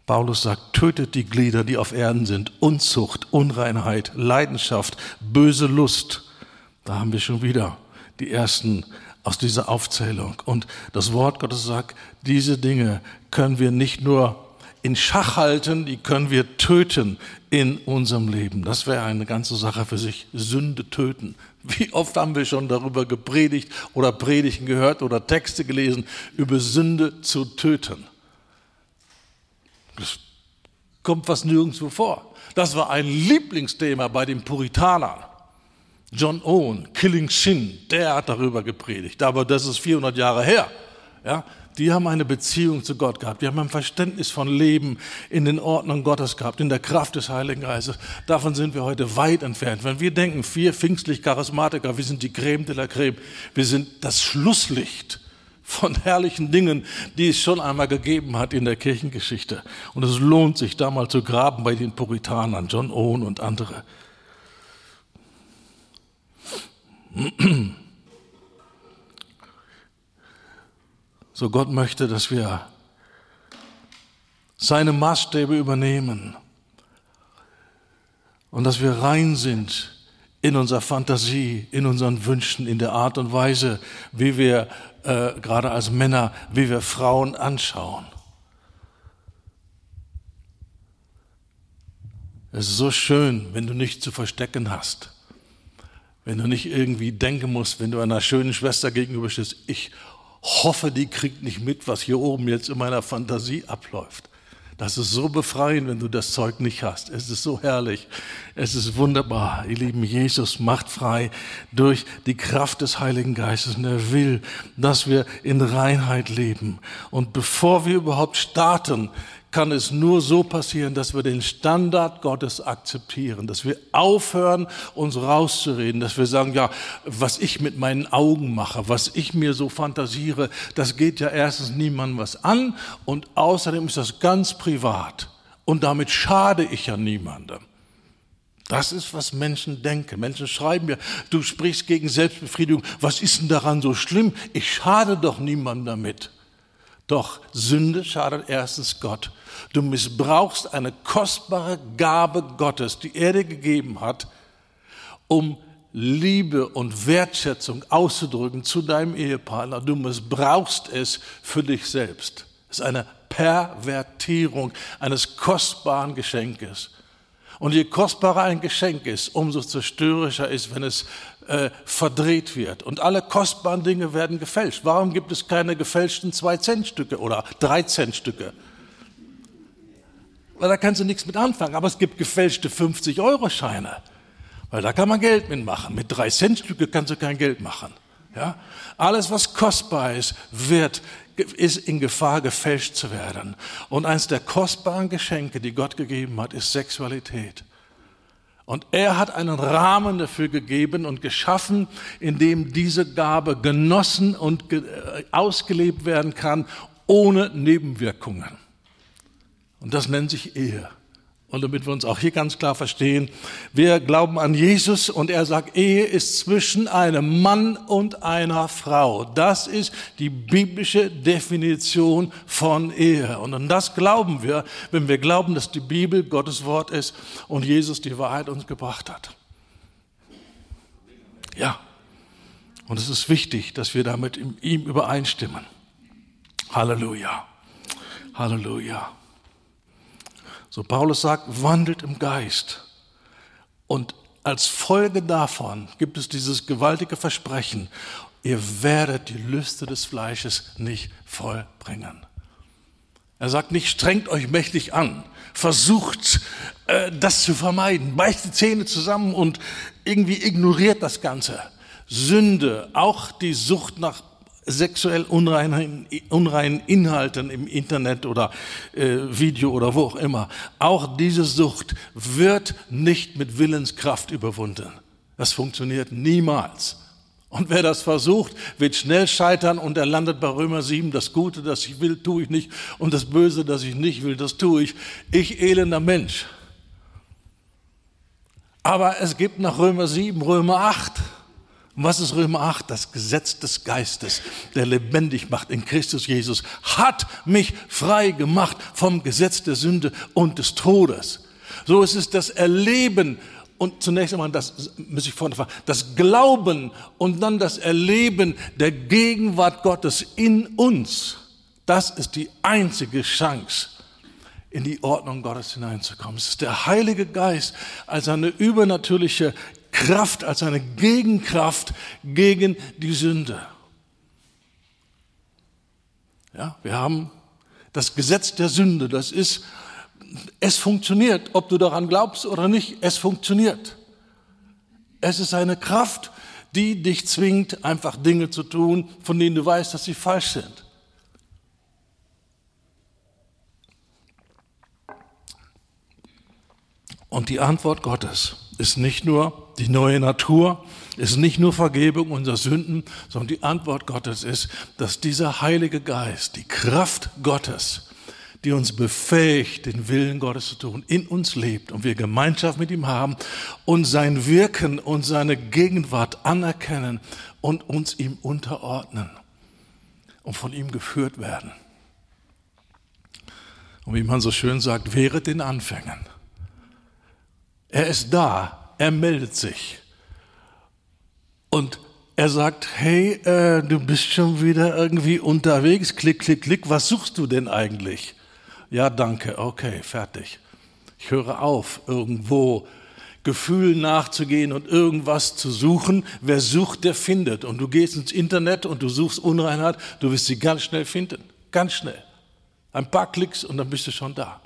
Paulus sagt, tötet die Glieder, die auf Erden sind, Unzucht, Unreinheit, Leidenschaft, böse Lust, da haben wir schon wieder die ersten aus dieser Aufzählung. Und das Wort Gottes sagt, diese Dinge können wir nicht nur in Schach halten, die können wir töten in unserem Leben. Das wäre eine ganze Sache für sich. Sünde töten. Wie oft haben wir schon darüber gepredigt oder Predigten gehört oder Texte gelesen, über Sünde zu töten? Das kommt fast nirgendwo vor. Das war ein Lieblingsthema bei den Puritanern. John Owen, Killing Sin, der hat darüber gepredigt, aber das ist 400 Jahre her. Ja, die haben eine Beziehung zu Gott gehabt, die haben ein Verständnis von Leben in den Ordnungen Gottes gehabt, in der Kraft des Heiligen Geistes. Davon sind wir heute weit entfernt. Wenn wir denken, vier pfingstlich Charismatiker, wir sind die Creme de la Creme, wir sind das Schlusslicht von herrlichen Dingen, die es schon einmal gegeben hat in der Kirchengeschichte. Und es lohnt sich, da mal zu graben bei den Puritanern, John Owen und andere. So Gott möchte, dass wir seine Maßstäbe übernehmen und dass wir rein sind in unserer Fantasie, in unseren Wünschen, in der Art und Weise, wie wir äh, gerade als Männer, wie wir Frauen anschauen. Es ist so schön, wenn du nichts zu verstecken hast. Wenn du nicht irgendwie denken musst, wenn du einer schönen Schwester gegenüberstehst, ich hoffe, die kriegt nicht mit, was hier oben jetzt in meiner Fantasie abläuft. Das ist so befreiend, wenn du das Zeug nicht hast. Es ist so herrlich. Es ist wunderbar. Ihr Lieben, Jesus macht frei durch die Kraft des Heiligen Geistes. Und er will, dass wir in Reinheit leben. Und bevor wir überhaupt starten, kann es nur so passieren, dass wir den Standard Gottes akzeptieren, dass wir aufhören, uns rauszureden, dass wir sagen, ja, was ich mit meinen Augen mache, was ich mir so fantasiere, das geht ja erstens niemandem was an und außerdem ist das ganz privat und damit schade ich ja niemandem. Das ist, was Menschen denken. Menschen schreiben mir, du sprichst gegen Selbstbefriedigung. Was ist denn daran so schlimm? Ich schade doch niemandem damit. Doch Sünde schadet erstens Gott. Du missbrauchst eine kostbare Gabe Gottes, die er dir gegeben hat, um Liebe und Wertschätzung auszudrücken zu deinem Ehepartner. Du missbrauchst es für dich selbst. Es ist eine Pervertierung eines kostbaren Geschenkes. Und je kostbarer ein Geschenk ist, umso zerstörerischer ist, wenn es äh, verdreht wird. Und alle kostbaren Dinge werden gefälscht. Warum gibt es keine gefälschten 2-Cent-Stücke oder 3-Cent-Stücke? Weil da kannst du nichts mit anfangen. Aber es gibt gefälschte 50-Euro-Scheine. Weil da kann man Geld mitmachen. Mit 3-Cent-Stücke kannst du kein Geld machen. Ja? Alles, was kostbar ist, wird ist in Gefahr, gefälscht zu werden. Und eines der kostbaren Geschenke, die Gott gegeben hat, ist Sexualität. Und er hat einen Rahmen dafür gegeben und geschaffen, in dem diese Gabe genossen und äh, ausgelebt werden kann, ohne Nebenwirkungen. Und das nennt sich Ehe. Und damit wir uns auch hier ganz klar verstehen, wir glauben an Jesus und er sagt, Ehe ist zwischen einem Mann und einer Frau. Das ist die biblische Definition von Ehe. Und an das glauben wir, wenn wir glauben, dass die Bibel Gottes Wort ist und Jesus die Wahrheit uns gebracht hat. Ja. Und es ist wichtig, dass wir damit in ihm übereinstimmen. Halleluja. Halleluja. So Paulus sagt, wandelt im Geist. Und als Folge davon gibt es dieses gewaltige Versprechen, ihr werdet die Lüste des Fleisches nicht vollbringen. Er sagt nicht, strengt euch mächtig an, versucht äh, das zu vermeiden, beißt die Zähne zusammen und irgendwie ignoriert das Ganze. Sünde, auch die Sucht nach sexuell unreinen, unreinen Inhalten im Internet oder äh, Video oder wo auch immer. Auch diese Sucht wird nicht mit Willenskraft überwunden. Das funktioniert niemals. Und wer das versucht, wird schnell scheitern und er landet bei Römer 7. Das Gute, das ich will, tue ich nicht. Und das Böse, das ich nicht will, das tue ich. Ich elender Mensch. Aber es gibt nach Römer 7 Römer 8. Und was ist Römer 8? Das Gesetz des Geistes, der lebendig macht in Christus Jesus, hat mich frei gemacht vom Gesetz der Sünde und des Todes. So ist es das Erleben und zunächst einmal das, muss ich vorne das Glauben und dann das Erleben der Gegenwart Gottes in uns. Das ist die einzige Chance, in die Ordnung Gottes hineinzukommen. Es ist der Heilige Geist als eine übernatürliche Kraft, als eine Gegenkraft gegen die Sünde. Ja, wir haben das Gesetz der Sünde, das ist, es funktioniert, ob du daran glaubst oder nicht, es funktioniert. Es ist eine Kraft, die dich zwingt, einfach Dinge zu tun, von denen du weißt, dass sie falsch sind. Und die Antwort Gottes ist nicht nur die neue Natur, ist nicht nur Vergebung unserer Sünden, sondern die Antwort Gottes ist, dass dieser Heilige Geist, die Kraft Gottes, die uns befähigt, den Willen Gottes zu tun, in uns lebt und wir Gemeinschaft mit ihm haben und sein Wirken und seine Gegenwart anerkennen und uns ihm unterordnen und von ihm geführt werden. Und wie man so schön sagt, wehret den Anfängen. Er ist da, er meldet sich. Und er sagt, hey, äh, du bist schon wieder irgendwie unterwegs, klick, klick, klick, was suchst du denn eigentlich? Ja, danke, okay, fertig. Ich höre auf, irgendwo Gefühlen nachzugehen und irgendwas zu suchen. Wer sucht, der findet. Und du gehst ins Internet und du suchst Unreinheit, du wirst sie ganz schnell finden. Ganz schnell. Ein paar Klicks und dann bist du schon da.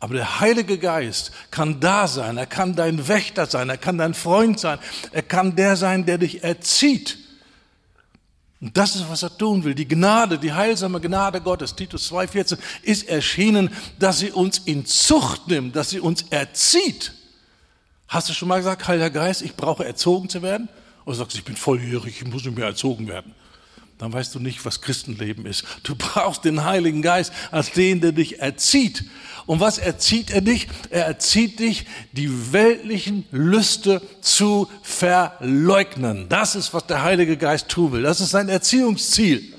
Aber der Heilige Geist kann da sein, er kann dein Wächter sein, er kann dein Freund sein, er kann der sein, der dich erzieht. Und das ist, was er tun will. Die Gnade, die heilsame Gnade Gottes, Titus 2,14, ist erschienen, dass sie uns in Zucht nimmt, dass sie uns erzieht. Hast du schon mal gesagt, Heiliger Geist, ich brauche erzogen zu werden? Oder sagst du, ich bin volljährig, ich muss nicht mehr erzogen werden? Dann weißt du nicht, was Christenleben ist. Du brauchst den Heiligen Geist als den, der dich erzieht. Und was erzieht er dich? Er erzieht dich, die weltlichen Lüste zu verleugnen. Das ist, was der Heilige Geist tun will. Das ist sein Erziehungsziel.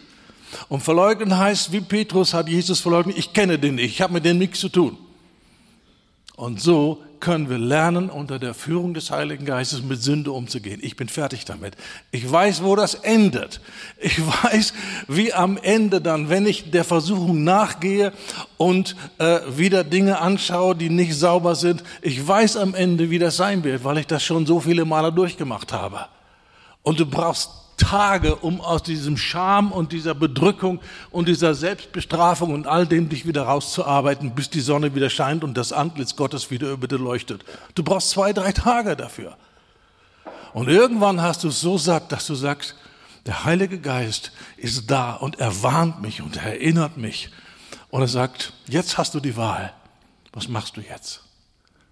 Und verleugnen heißt, wie Petrus hat Jesus verleugnet, ich kenne den nicht, ich habe mit dem nichts zu tun. Und so können wir lernen, unter der Führung des Heiligen Geistes mit Sünde umzugehen. Ich bin fertig damit. Ich weiß, wo das endet. Ich weiß, wie am Ende dann, wenn ich der Versuchung nachgehe und äh, wieder Dinge anschaue, die nicht sauber sind, ich weiß am Ende, wie das sein wird, weil ich das schon so viele Male durchgemacht habe. Und du brauchst Tage, um aus diesem Scham und dieser Bedrückung und dieser Selbstbestrafung und all dem dich wieder rauszuarbeiten, bis die Sonne wieder scheint und das Antlitz Gottes wieder über dir leuchtet. Du brauchst zwei, drei Tage dafür. Und irgendwann hast du es so satt, dass du sagst, der Heilige Geist ist da und er warnt mich und er erinnert mich. Und er sagt, jetzt hast du die Wahl. Was machst du jetzt?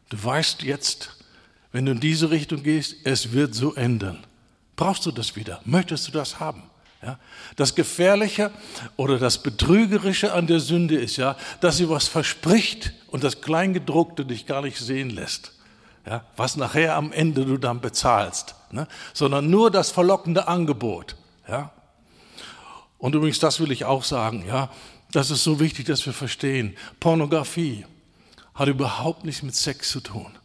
Du weißt jetzt, wenn du in diese Richtung gehst, es wird so enden. Brauchst du das wieder? Möchtest du das haben? Ja? Das Gefährliche oder das Betrügerische an der Sünde ist ja, dass sie was verspricht und das Kleingedruckte dich gar nicht sehen lässt. Ja? Was nachher am Ende du dann bezahlst. Ne? Sondern nur das verlockende Angebot. Ja? Und übrigens, das will ich auch sagen. Ja? Das ist so wichtig, dass wir verstehen. Pornografie hat überhaupt nichts mit Sex zu tun.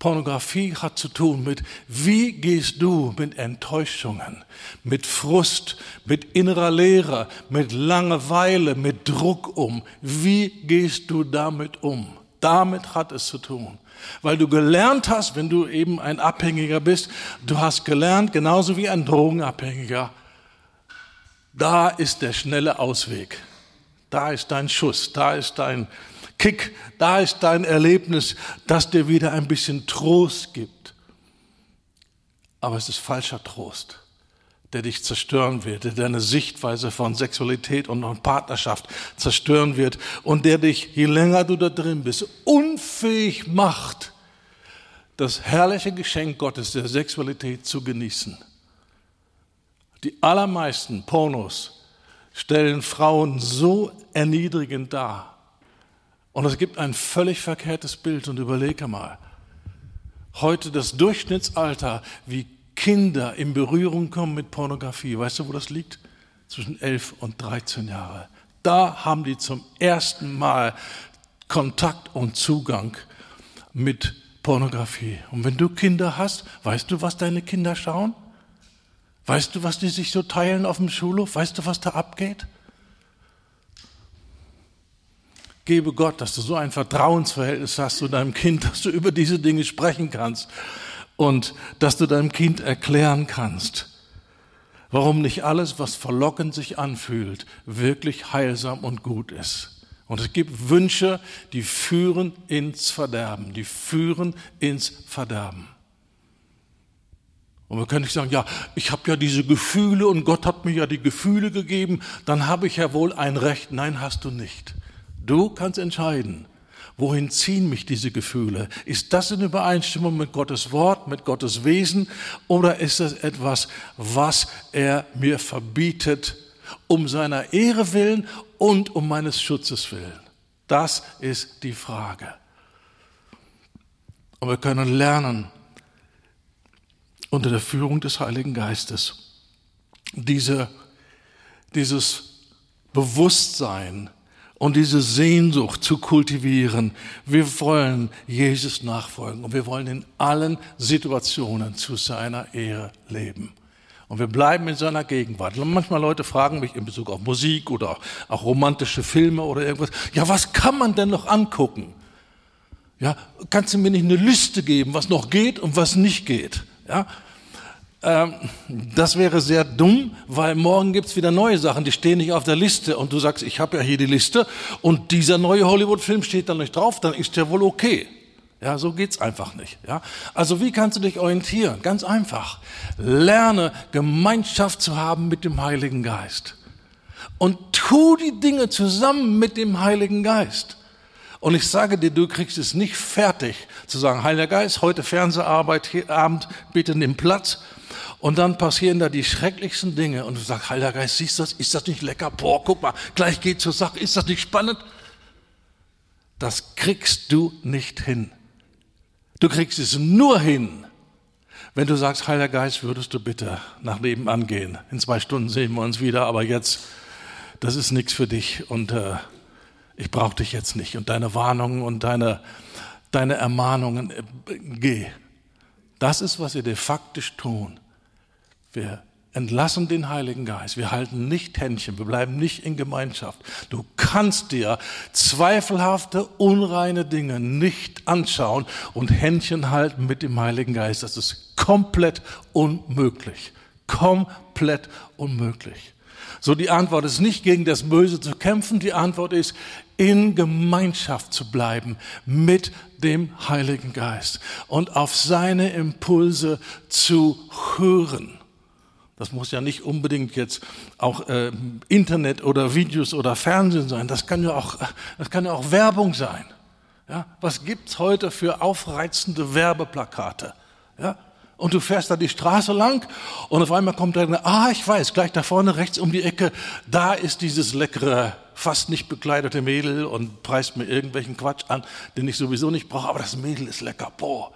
Pornografie hat zu tun mit, wie gehst du mit Enttäuschungen, mit Frust, mit innerer Leere, mit Langeweile, mit Druck um. Wie gehst du damit um? Damit hat es zu tun. Weil du gelernt hast, wenn du eben ein Abhängiger bist, du hast gelernt, genauso wie ein Drogenabhängiger, da ist der schnelle Ausweg. Da ist dein Schuss, da ist dein, Kick, da ist dein Erlebnis, das dir wieder ein bisschen Trost gibt. Aber es ist falscher Trost, der dich zerstören wird, der deine Sichtweise von Sexualität und Partnerschaft zerstören wird und der dich, je länger du da drin bist, unfähig macht, das herrliche Geschenk Gottes der Sexualität zu genießen. Die allermeisten Pornos stellen Frauen so erniedrigend dar, und es gibt ein völlig verkehrtes Bild und überlege mal, heute das Durchschnittsalter, wie Kinder in Berührung kommen mit Pornografie, weißt du, wo das liegt? Zwischen 11 und 13 Jahre. Da haben die zum ersten Mal Kontakt und Zugang mit Pornografie. Und wenn du Kinder hast, weißt du, was deine Kinder schauen? Weißt du, was die sich so teilen auf dem Schulhof? Weißt du, was da abgeht? Gebe Gott, dass du so ein Vertrauensverhältnis hast zu deinem Kind, dass du über diese Dinge sprechen kannst und dass du deinem Kind erklären kannst, warum nicht alles, was verlockend sich anfühlt, wirklich heilsam und gut ist. Und es gibt Wünsche, die führen ins Verderben, die führen ins Verderben. Und wir können nicht sagen, ja, ich habe ja diese Gefühle und Gott hat mir ja die Gefühle gegeben, dann habe ich ja wohl ein Recht. Nein, hast du nicht. Du kannst entscheiden, wohin ziehen mich diese Gefühle? Ist das in Übereinstimmung mit Gottes Wort, mit Gottes Wesen oder ist das etwas, was er mir verbietet, um seiner Ehre willen und um meines Schutzes willen? Das ist die Frage. Und wir können lernen, unter der Führung des Heiligen Geistes, diese, dieses Bewusstsein, und diese Sehnsucht zu kultivieren. Wir wollen Jesus nachfolgen und wir wollen in allen Situationen zu seiner Ehre leben. Und wir bleiben in seiner Gegenwart. Manchmal Leute fragen mich in Bezug auf Musik oder auch romantische Filme oder irgendwas, ja, was kann man denn noch angucken? Ja, kannst du mir nicht eine Liste geben, was noch geht und was nicht geht? Ja, ähm, das wäre sehr dumm, weil morgen gibt's wieder neue Sachen, die stehen nicht auf der Liste und du sagst, ich habe ja hier die Liste und dieser neue Hollywood-Film steht da nicht drauf, dann ist der wohl okay. Ja, so geht's einfach nicht. Ja, also wie kannst du dich orientieren? Ganz einfach. Lerne Gemeinschaft zu haben mit dem Heiligen Geist und tu die Dinge zusammen mit dem Heiligen Geist. Und ich sage dir, du kriegst es nicht fertig zu sagen, Heiliger Geist, heute Fernseharbeit, Abend, bitte nimm Platz Und dann passieren da die schrecklichsten Dinge und du sagst, Heiliger Geist, siehst du das? Ist das nicht lecker? Boah, guck mal, gleich geht zur Sache. Ist das nicht spannend? Das kriegst du nicht hin. Du kriegst es nur hin, wenn du sagst, Heiliger Geist, würdest du bitte nach nebenan gehen. In zwei Stunden sehen wir uns wieder, aber jetzt, das ist nichts für dich und äh, ich brauche dich jetzt nicht. Und deine Warnungen und deine, deine Ermahnungen, äh, geh. Das ist, was wir de facto tun. Wir entlassen den Heiligen Geist. Wir halten nicht Händchen. Wir bleiben nicht in Gemeinschaft. Du kannst dir zweifelhafte, unreine Dinge nicht anschauen und Händchen halten mit dem Heiligen Geist. Das ist komplett unmöglich. Komplett unmöglich. So die Antwort ist nicht gegen das Böse zu kämpfen. Die Antwort ist in Gemeinschaft zu bleiben mit dem Heiligen Geist und auf seine Impulse zu hören. Das muss ja nicht unbedingt jetzt auch äh, Internet oder Videos oder Fernsehen sein. Das kann ja auch, das kann ja auch Werbung sein. Ja? Was gibt's heute für aufreizende Werbeplakate? Ja? Und du fährst da die Straße lang und auf einmal kommt da, ah, ich weiß, gleich da vorne rechts um die Ecke, da ist dieses leckere, fast nicht bekleidete Mädel und preist mir irgendwelchen Quatsch an, den ich sowieso nicht brauche, aber das Mädel ist lecker, boah.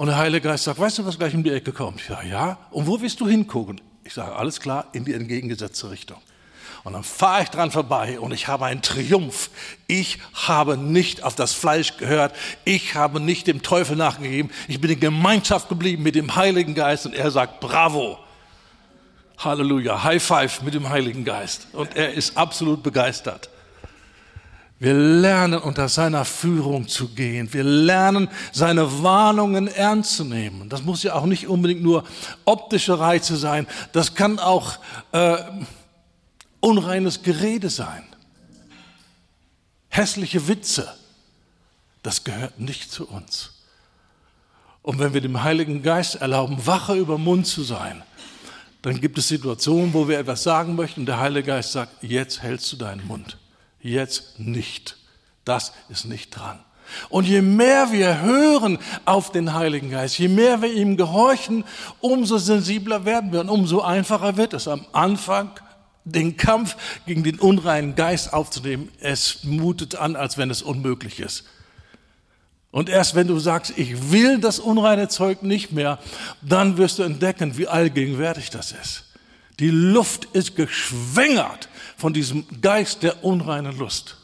Und der Heilige Geist sagt, weißt du, was gleich um die Ecke kommt? Sage, ja. Und wo willst du hingucken? Ich sage, alles klar, in die entgegengesetzte Richtung. Und dann fahre ich dran vorbei und ich habe einen Triumph. Ich habe nicht auf das Fleisch gehört. Ich habe nicht dem Teufel nachgegeben. Ich bin in Gemeinschaft geblieben mit dem Heiligen Geist und er sagt, bravo. Halleluja. High five mit dem Heiligen Geist. Und er ist absolut begeistert. Wir lernen unter seiner Führung zu gehen. Wir lernen seine Warnungen ernst zu nehmen. Das muss ja auch nicht unbedingt nur optische Reize sein. Das kann auch äh, unreines Gerede sein. Hässliche Witze. Das gehört nicht zu uns. Und wenn wir dem Heiligen Geist erlauben, wache über Mund zu sein, dann gibt es Situationen, wo wir etwas sagen möchten und der Heilige Geist sagt, jetzt hältst du deinen Mund jetzt nicht. Das ist nicht dran. Und je mehr wir hören auf den Heiligen Geist, je mehr wir ihm gehorchen, umso sensibler werden wir und umso einfacher wird es am Anfang, den Kampf gegen den unreinen Geist aufzunehmen. Es mutet an, als wenn es unmöglich ist. Und erst wenn du sagst, ich will das unreine Zeug nicht mehr, dann wirst du entdecken, wie allgegenwärtig das ist. Die Luft ist geschwängert von diesem Geist der unreinen Lust.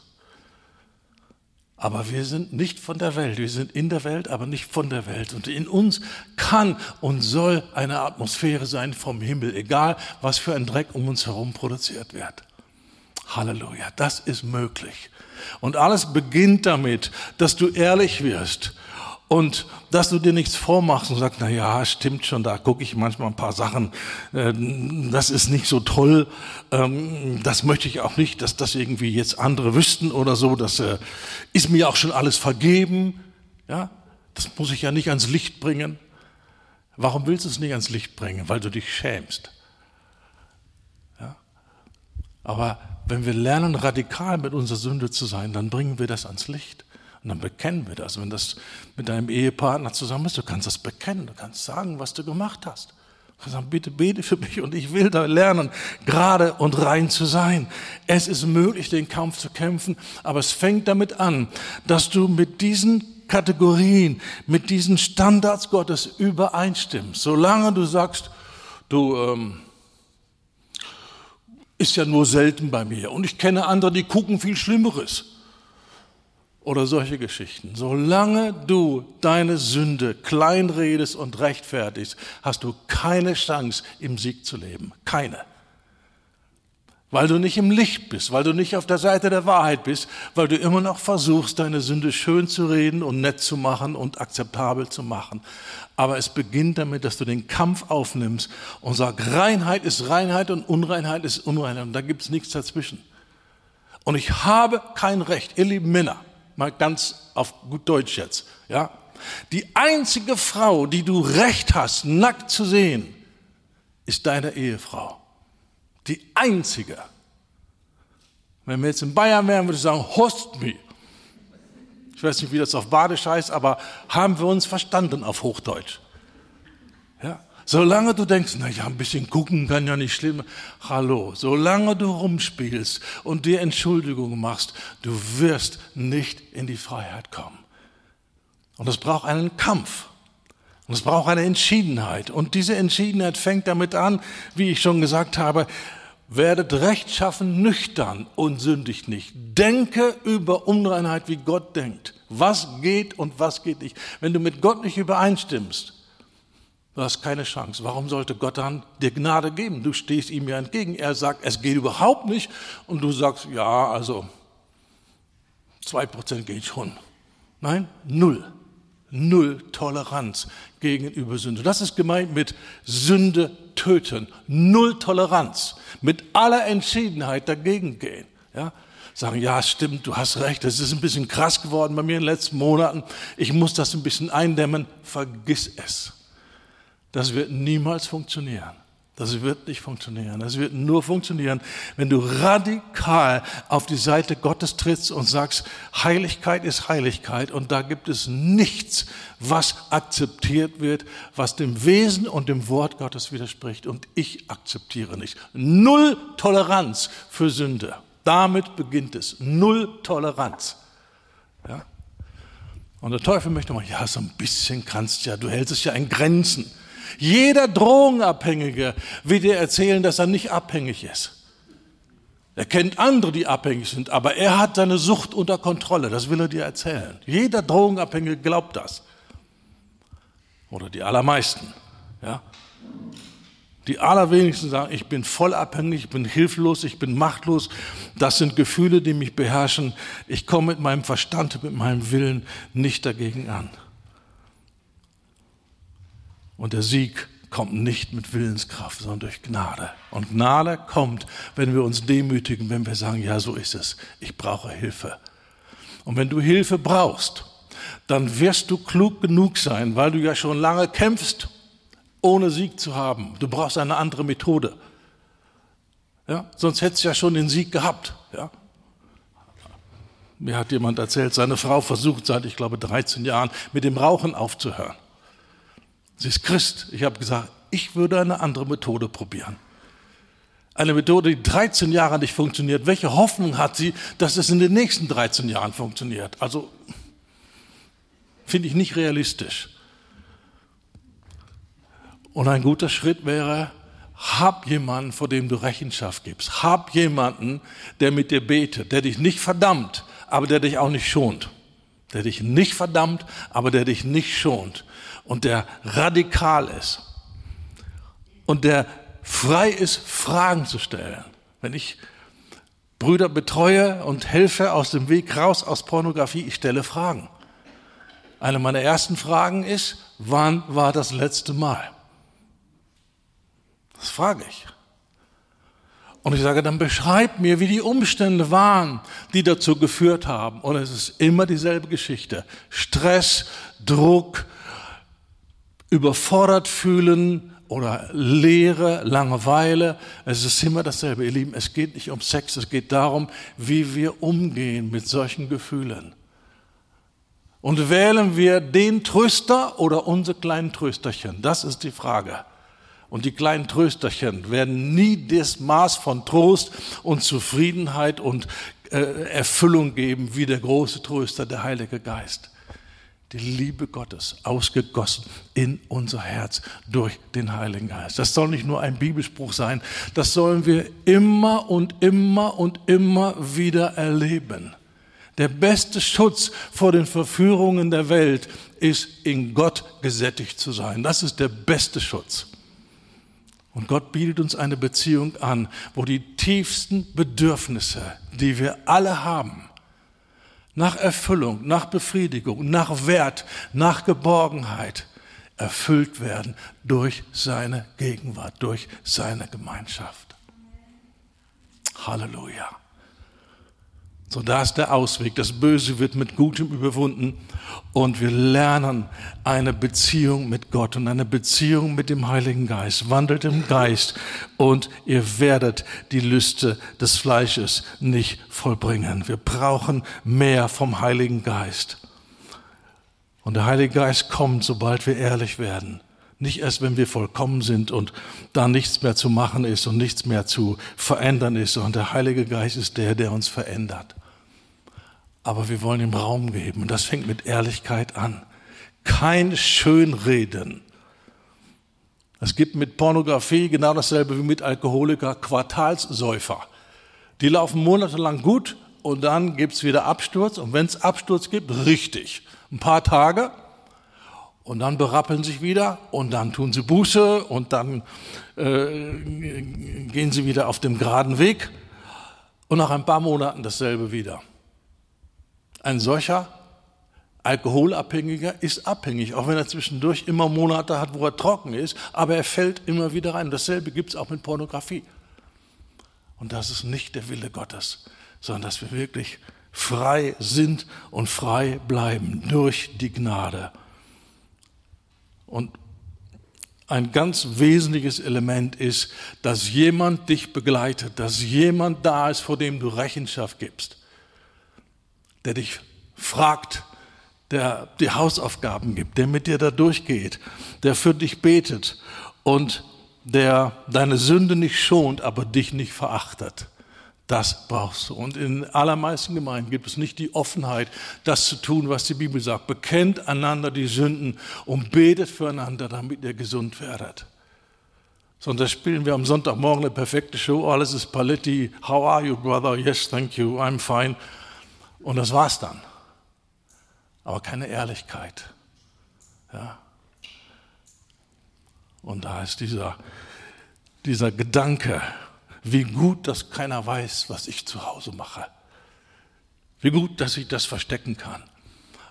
Aber wir sind nicht von der Welt. Wir sind in der Welt, aber nicht von der Welt. Und in uns kann und soll eine Atmosphäre sein vom Himmel, egal was für ein Dreck um uns herum produziert wird. Halleluja, das ist möglich. Und alles beginnt damit, dass du ehrlich wirst und dass du dir nichts vormachst und sagst, na ja, stimmt schon, da gucke ich manchmal ein paar Sachen, äh, das ist nicht so toll, ähm, das möchte ich auch nicht, dass das irgendwie jetzt andere wüssten oder so, das äh, ist mir auch schon alles vergeben, ja, das muss ich ja nicht ans Licht bringen. Warum willst du es nicht ans Licht bringen? Weil du dich schämst. Ja? Aber wenn wir lernen, radikal mit unserer Sünde zu sein, dann bringen wir das ans Licht. Und dann bekennen wir das. Wenn das mit deinem Ehepartner zusammen ist, du kannst das bekennen, du kannst sagen, was du gemacht hast. Du kannst sagen, bitte bete für mich und ich will da lernen, gerade und rein zu sein. Es ist möglich, den Kampf zu kämpfen, aber es fängt damit an, dass du mit diesen Kategorien, mit diesen Standards Gottes übereinstimmst. Solange du sagst, du, ähm, ist ja nur selten bei mir und ich kenne andere, die gucken viel Schlimmeres oder solche Geschichten. Solange du deine Sünde kleinredest und rechtfertigst, hast du keine Chance, im Sieg zu leben. Keine. Weil du nicht im Licht bist, weil du nicht auf der Seite der Wahrheit bist, weil du immer noch versuchst, deine Sünde schön zu reden und nett zu machen und akzeptabel zu machen. Aber es beginnt damit, dass du den Kampf aufnimmst und sagst, Reinheit ist Reinheit und Unreinheit ist Unreinheit. Und da gibt es nichts dazwischen. Und ich habe kein Recht, ihr lieben Männer, mal ganz auf gut Deutsch jetzt, ja. Die einzige Frau, die du Recht hast, nackt zu sehen, ist deine Ehefrau. Die einzige. Wenn wir jetzt in Bayern wären, würde ich sagen, host me. Ich weiß nicht, wie das auf Badisch heißt, aber haben wir uns verstanden auf Hochdeutsch. Ja? Solange du denkst, na ja, ein bisschen gucken kann ja nicht schlimm. Hallo, solange du rumspielst und dir Entschuldigungen machst, du wirst nicht in die Freiheit kommen. Und es braucht einen Kampf. Und es braucht eine Entschiedenheit. Und diese Entschiedenheit fängt damit an, wie ich schon gesagt habe, werdet rechtschaffen, nüchtern und sündigt nicht. Denke über Unreinheit, wie Gott denkt. Was geht und was geht nicht. Wenn du mit Gott nicht übereinstimmst, Du hast keine Chance. Warum sollte Gott dann dir Gnade geben? Du stehst ihm ja entgegen. Er sagt, es geht überhaupt nicht. Und du sagst, ja, also zwei Prozent geht schon. Nein, null. Null Toleranz gegenüber Sünde. Das ist gemeint mit Sünde töten. Null Toleranz. Mit aller Entschiedenheit dagegen gehen. Ja? Sagen, ja, stimmt, du hast recht, das ist ein bisschen krass geworden bei mir in den letzten Monaten. Ich muss das ein bisschen eindämmen. Vergiss es. Das wird niemals funktionieren. Das wird nicht funktionieren. Das wird nur funktionieren, wenn du radikal auf die Seite Gottes trittst und sagst, Heiligkeit ist Heiligkeit und da gibt es nichts, was akzeptiert wird, was dem Wesen und dem Wort Gottes widerspricht und ich akzeptiere nicht. Null Toleranz für Sünde. Damit beginnt es. Null Toleranz. Ja? Und der Teufel möchte mal, ja, so ein bisschen kannst ja, du hältst es ja in Grenzen. Jeder Drogenabhängige will dir erzählen, dass er nicht abhängig ist. Er kennt andere, die abhängig sind, aber er hat seine Sucht unter Kontrolle. Das will er dir erzählen. Jeder Drogenabhängige glaubt das. Oder die allermeisten. Ja? Die allerwenigsten sagen, ich bin voll abhängig, ich bin hilflos, ich bin machtlos. Das sind Gefühle, die mich beherrschen. Ich komme mit meinem Verstand, mit meinem Willen nicht dagegen an. Und der Sieg kommt nicht mit Willenskraft, sondern durch Gnade. Und Gnade kommt, wenn wir uns demütigen, wenn wir sagen, ja, so ist es, ich brauche Hilfe. Und wenn du Hilfe brauchst, dann wirst du klug genug sein, weil du ja schon lange kämpfst, ohne Sieg zu haben. Du brauchst eine andere Methode. Ja, sonst hättest du ja schon den Sieg gehabt. Ja. Mir hat jemand erzählt, seine Frau versucht seit, ich glaube, 13 Jahren mit dem Rauchen aufzuhören. Sie ist Christ. Ich habe gesagt, ich würde eine andere Methode probieren. Eine Methode, die 13 Jahre nicht funktioniert. Welche Hoffnung hat sie, dass es in den nächsten 13 Jahren funktioniert? Also finde ich nicht realistisch. Und ein guter Schritt wäre, hab jemanden, vor dem du Rechenschaft gibst. Hab jemanden, der mit dir betet, der dich nicht verdammt, aber der dich auch nicht schont. Der dich nicht verdammt, aber der dich nicht schont und der radikal ist und der frei ist, Fragen zu stellen. Wenn ich Brüder betreue und helfe aus dem Weg raus aus Pornografie, ich stelle Fragen. Eine meiner ersten Fragen ist, wann war das letzte Mal? Das frage ich. Und ich sage, dann beschreib mir, wie die Umstände waren, die dazu geführt haben. Und es ist immer dieselbe Geschichte. Stress, Druck, überfordert fühlen oder Leere, Langeweile. Es ist immer dasselbe, ihr Lieben. Es geht nicht um Sex, es geht darum, wie wir umgehen mit solchen Gefühlen. Und wählen wir den Tröster oder unsere kleinen Trösterchen? Das ist die Frage. Und die kleinen Trösterchen werden nie das Maß von Trost und Zufriedenheit und äh, Erfüllung geben wie der große Tröster, der Heilige Geist die Liebe Gottes ausgegossen in unser Herz durch den Heiligen Geist. Das soll nicht nur ein Bibelspruch sein, das sollen wir immer und immer und immer wieder erleben. Der beste Schutz vor den Verführungen der Welt ist, in Gott gesättigt zu sein. Das ist der beste Schutz. Und Gott bietet uns eine Beziehung an, wo die tiefsten Bedürfnisse, die wir alle haben, nach Erfüllung, nach Befriedigung, nach Wert, nach Geborgenheit erfüllt werden durch seine Gegenwart, durch seine Gemeinschaft. Halleluja. So, da ist der Ausweg. Das Böse wird mit Gutem überwunden und wir lernen eine Beziehung mit Gott und eine Beziehung mit dem Heiligen Geist. Wandelt im Geist und ihr werdet die Lüste des Fleisches nicht vollbringen. Wir brauchen mehr vom Heiligen Geist. Und der Heilige Geist kommt, sobald wir ehrlich werden. Nicht erst, wenn wir vollkommen sind und da nichts mehr zu machen ist und nichts mehr zu verändern ist, sondern der Heilige Geist ist der, der uns verändert. Aber wir wollen ihm Raum geben und das fängt mit Ehrlichkeit an. Kein Schönreden. Es gibt mit Pornografie genau dasselbe wie mit Alkoholiker, Quartalssäufer. Die laufen monatelang gut und dann gibt's wieder Absturz und wenn es Absturz gibt, richtig. Ein paar Tage und dann berappeln sich wieder und dann tun sie Buße und dann äh, gehen sie wieder auf dem geraden Weg und nach ein paar Monaten dasselbe wieder. Ein solcher Alkoholabhängiger ist abhängig, auch wenn er zwischendurch immer Monate hat, wo er trocken ist, aber er fällt immer wieder rein. Dasselbe gibt es auch mit Pornografie. Und das ist nicht der Wille Gottes, sondern dass wir wirklich frei sind und frei bleiben durch die Gnade. Und ein ganz wesentliches Element ist, dass jemand dich begleitet, dass jemand da ist, vor dem du Rechenschaft gibst, der dich fragt, der dir Hausaufgaben gibt, der mit dir da durchgeht, der für dich betet und der deine Sünde nicht schont, aber dich nicht verachtet. Das brauchst du. Und in allermeisten Gemeinden gibt es nicht die Offenheit, das zu tun, was die Bibel sagt. Bekennt einander die Sünden und betet füreinander, damit ihr gesund werdet. Sondern spielen wir am Sonntagmorgen eine perfekte Show. Alles ist Paletti. How are you, brother? Yes, thank you. I'm fine. Und das war's dann. Aber keine Ehrlichkeit. Ja. Und da ist dieser, dieser Gedanke, wie gut, dass keiner weiß, was ich zu Hause mache. Wie gut, dass ich das verstecken kann.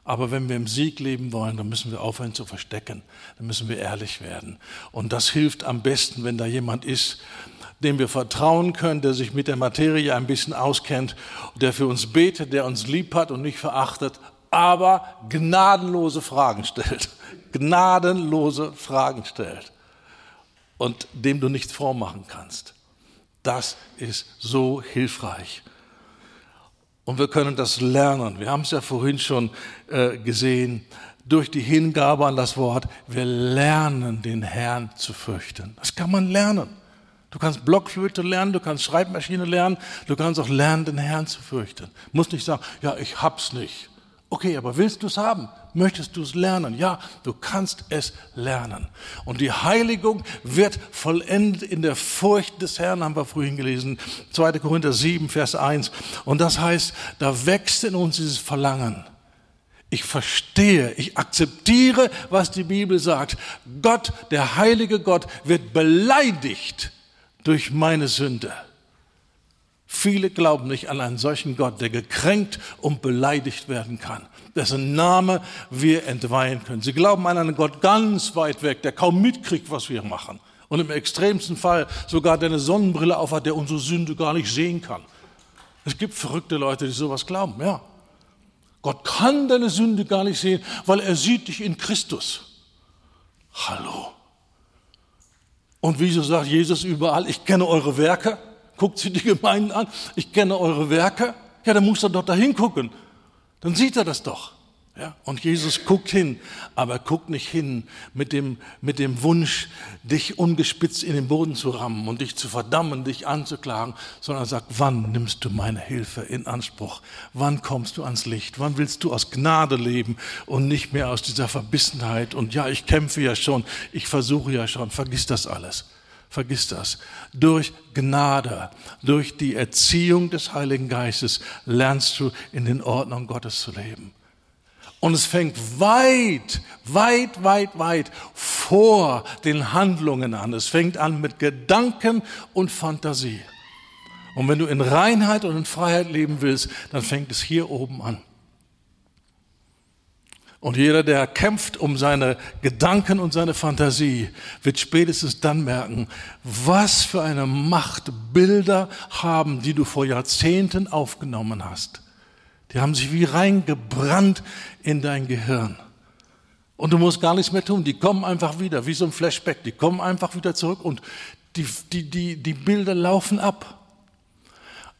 Aber wenn wir im Sieg leben wollen, dann müssen wir aufhören zu verstecken. Dann müssen wir ehrlich werden. Und das hilft am besten, wenn da jemand ist, dem wir vertrauen können, der sich mit der Materie ein bisschen auskennt, der für uns betet, der uns lieb hat und nicht verachtet, aber gnadenlose Fragen stellt. Gnadenlose Fragen stellt. Und dem du nichts vormachen kannst. Das ist so hilfreich. Und wir können das lernen. Wir haben es ja vorhin schon äh, gesehen. Durch die Hingabe an das Wort, wir lernen den Herrn zu fürchten. Das kann man lernen. Du kannst Blockflöte lernen, du kannst Schreibmaschine lernen, du kannst auch lernen, den Herrn zu fürchten. Musst nicht sagen, ja, ich hab's nicht. Okay, aber willst du es haben? Möchtest du es lernen? Ja, du kannst es lernen. Und die Heiligung wird vollendet in der Furcht des Herrn, haben wir vorhin gelesen. 2. Korinther 7, Vers 1. Und das heißt, da wächst in uns dieses Verlangen. Ich verstehe, ich akzeptiere, was die Bibel sagt. Gott, der heilige Gott, wird beleidigt durch meine Sünde. Viele glauben nicht an einen solchen Gott, der gekränkt und beleidigt werden kann, dessen Name wir entweihen können. Sie glauben an einen Gott ganz weit weg, der kaum mitkriegt, was wir machen. Und im extremsten Fall sogar der eine Sonnenbrille aufhat, der unsere Sünde gar nicht sehen kann. Es gibt verrückte Leute, die sowas glauben, ja. Gott kann deine Sünde gar nicht sehen, weil er sieht dich in Christus. Hallo. Und wieso sagt Jesus überall, ich kenne eure Werke? Guckt sie die Gemeinden an, ich kenne eure Werke. Ja, dann muss er doch da hingucken. Dann sieht er das doch. Ja, und Jesus guckt hin, aber er guckt nicht hin mit dem, mit dem Wunsch, dich ungespitzt in den Boden zu rammen und dich zu verdammen, dich anzuklagen, sondern er sagt, wann nimmst du meine Hilfe in Anspruch? Wann kommst du ans Licht? Wann willst du aus Gnade leben und nicht mehr aus dieser Verbissenheit? Und ja, ich kämpfe ja schon, ich versuche ja schon, vergiss das alles. Vergiss das. Durch Gnade, durch die Erziehung des Heiligen Geistes lernst du in den Ordnungen Gottes zu leben. Und es fängt weit, weit, weit, weit vor den Handlungen an. Es fängt an mit Gedanken und Fantasie. Und wenn du in Reinheit und in Freiheit leben willst, dann fängt es hier oben an. Und jeder, der kämpft um seine Gedanken und seine Fantasie, wird spätestens dann merken, was für eine Macht Bilder haben, die du vor Jahrzehnten aufgenommen hast. Die haben sich wie reingebrannt in dein Gehirn. Und du musst gar nichts mehr tun. Die kommen einfach wieder, wie so ein Flashback. Die kommen einfach wieder zurück und die, die, die, die Bilder laufen ab.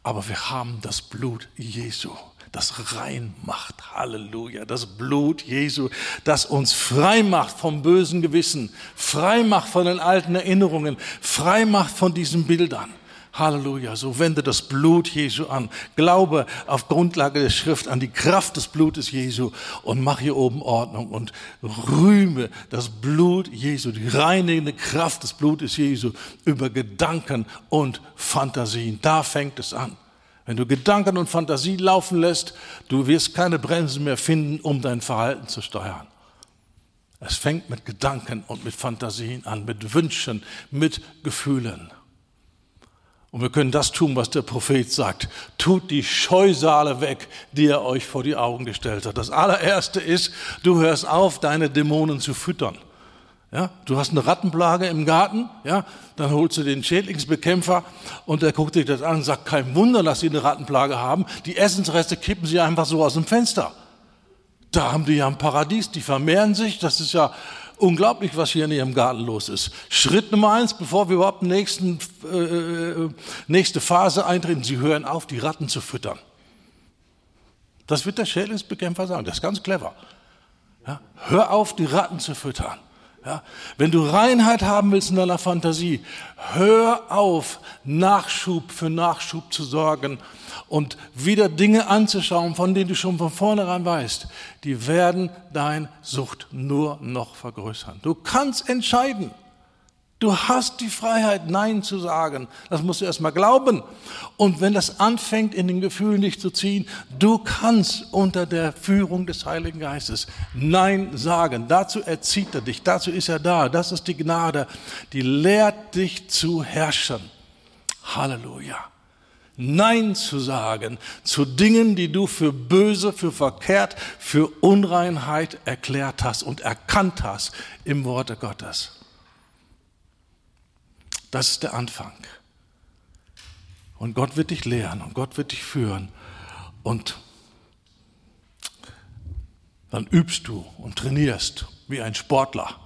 Aber wir haben das Blut Jesu das rein macht. Halleluja. Das Blut Jesu, das uns frei macht vom bösen Gewissen, frei macht von den alten Erinnerungen, frei macht von diesen Bildern. Halleluja. So wende das Blut Jesu an. Glaube auf Grundlage der Schrift an die Kraft des Blutes Jesu und mach hier oben Ordnung und rühme das Blut Jesu, die reinigende Kraft des Blutes Jesu über Gedanken und Fantasien. Da fängt es an. Wenn du Gedanken und Fantasie laufen lässt, du wirst keine Bremsen mehr finden, um dein Verhalten zu steuern. Es fängt mit Gedanken und mit Fantasien an, mit Wünschen, mit Gefühlen. Und wir können das tun, was der Prophet sagt. Tut die Scheusale weg, die er euch vor die Augen gestellt hat. Das allererste ist, du hörst auf, deine Dämonen zu füttern. Ja, du hast eine Rattenplage im Garten, ja, dann holst du den Schädlingsbekämpfer und der guckt sich das an und sagt, kein Wunder, dass sie eine Rattenplage haben. Die Essensreste kippen sie einfach so aus dem Fenster. Da haben die ja ein Paradies, die vermehren sich, das ist ja unglaublich, was hier in ihrem Garten los ist. Schritt Nummer eins, bevor wir überhaupt nächsten, äh, nächste Phase eintreten, sie hören auf, die Ratten zu füttern. Das wird der Schädlingsbekämpfer sagen, das ist ganz clever. Ja, hör auf, die Ratten zu füttern. Ja, wenn du Reinheit haben willst in deiner Fantasie, hör auf, Nachschub für Nachschub zu sorgen und wieder Dinge anzuschauen, von denen du schon von vornherein weißt, die werden dein Sucht nur noch vergrößern. Du kannst entscheiden. Du hast die Freiheit, Nein zu sagen. Das musst du erst mal glauben. Und wenn das anfängt, in den Gefühlen dich zu ziehen, du kannst unter der Führung des Heiligen Geistes Nein sagen. Dazu erzieht er dich. Dazu ist er da. Das ist die Gnade, die lehrt dich zu herrschen. Halleluja. Nein zu sagen zu Dingen, die du für böse, für verkehrt, für Unreinheit erklärt hast und erkannt hast im Worte Gottes. Das ist der Anfang. Und Gott wird dich lehren und Gott wird dich führen. Und dann übst du und trainierst wie ein Sportler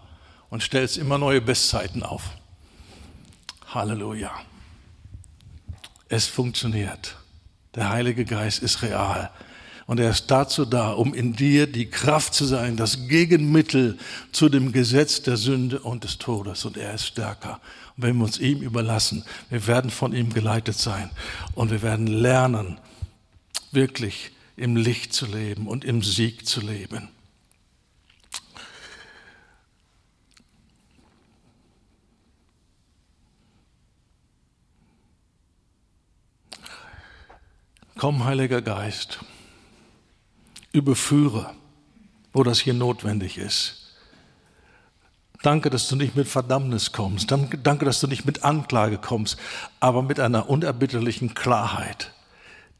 und stellst immer neue Bestzeiten auf. Halleluja. Es funktioniert. Der Heilige Geist ist real. Und er ist dazu da, um in dir die Kraft zu sein, das Gegenmittel zu dem Gesetz der Sünde und des Todes. Und er ist stärker. Und wenn wir uns ihm überlassen, wir werden von ihm geleitet sein. Und wir werden lernen, wirklich im Licht zu leben und im Sieg zu leben. Komm, Heiliger Geist überführe, wo das hier notwendig ist. Danke, dass du nicht mit Verdammnis kommst. Danke, dass du nicht mit Anklage kommst, aber mit einer unerbitterlichen Klarheit,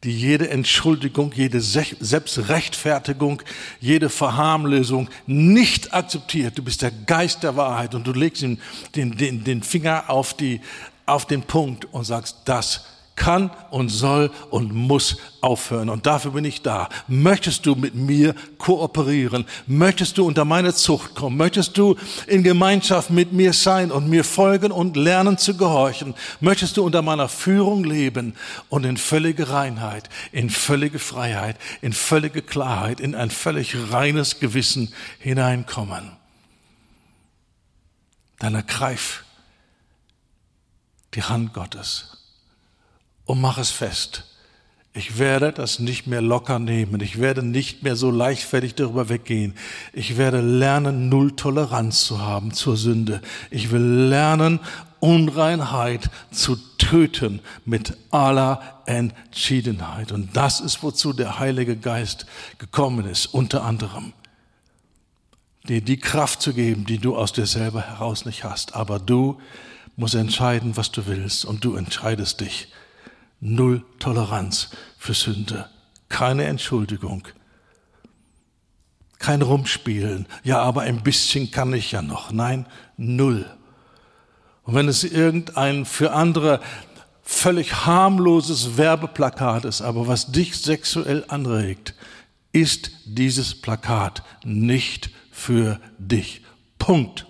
die jede Entschuldigung, jede Selbstrechtfertigung, jede Verharmlösung nicht akzeptiert. Du bist der Geist der Wahrheit und du legst den, den, den Finger auf, die, auf den Punkt und sagst, das kann und soll und muss aufhören. Und dafür bin ich da. Möchtest du mit mir kooperieren? Möchtest du unter meine Zucht kommen? Möchtest du in Gemeinschaft mit mir sein und mir folgen und lernen zu gehorchen? Möchtest du unter meiner Führung leben und in völlige Reinheit, in völlige Freiheit, in völlige Klarheit, in ein völlig reines Gewissen hineinkommen? Dann ergreif die Hand Gottes und mach es fest. Ich werde das nicht mehr locker nehmen. Ich werde nicht mehr so leichtfertig darüber weggehen. Ich werde lernen, null Toleranz zu haben zur Sünde. Ich will lernen, Unreinheit zu töten mit aller Entschiedenheit. Und das ist, wozu der Heilige Geist gekommen ist, unter anderem. Dir die Kraft zu geben, die du aus dir selber heraus nicht hast. Aber du musst entscheiden, was du willst. Und du entscheidest dich Null Toleranz für Sünde. Keine Entschuldigung. Kein Rumspielen. Ja, aber ein bisschen kann ich ja noch. Nein, null. Und wenn es irgendein für andere völlig harmloses Werbeplakat ist, aber was dich sexuell anregt, ist dieses Plakat nicht für dich. Punkt.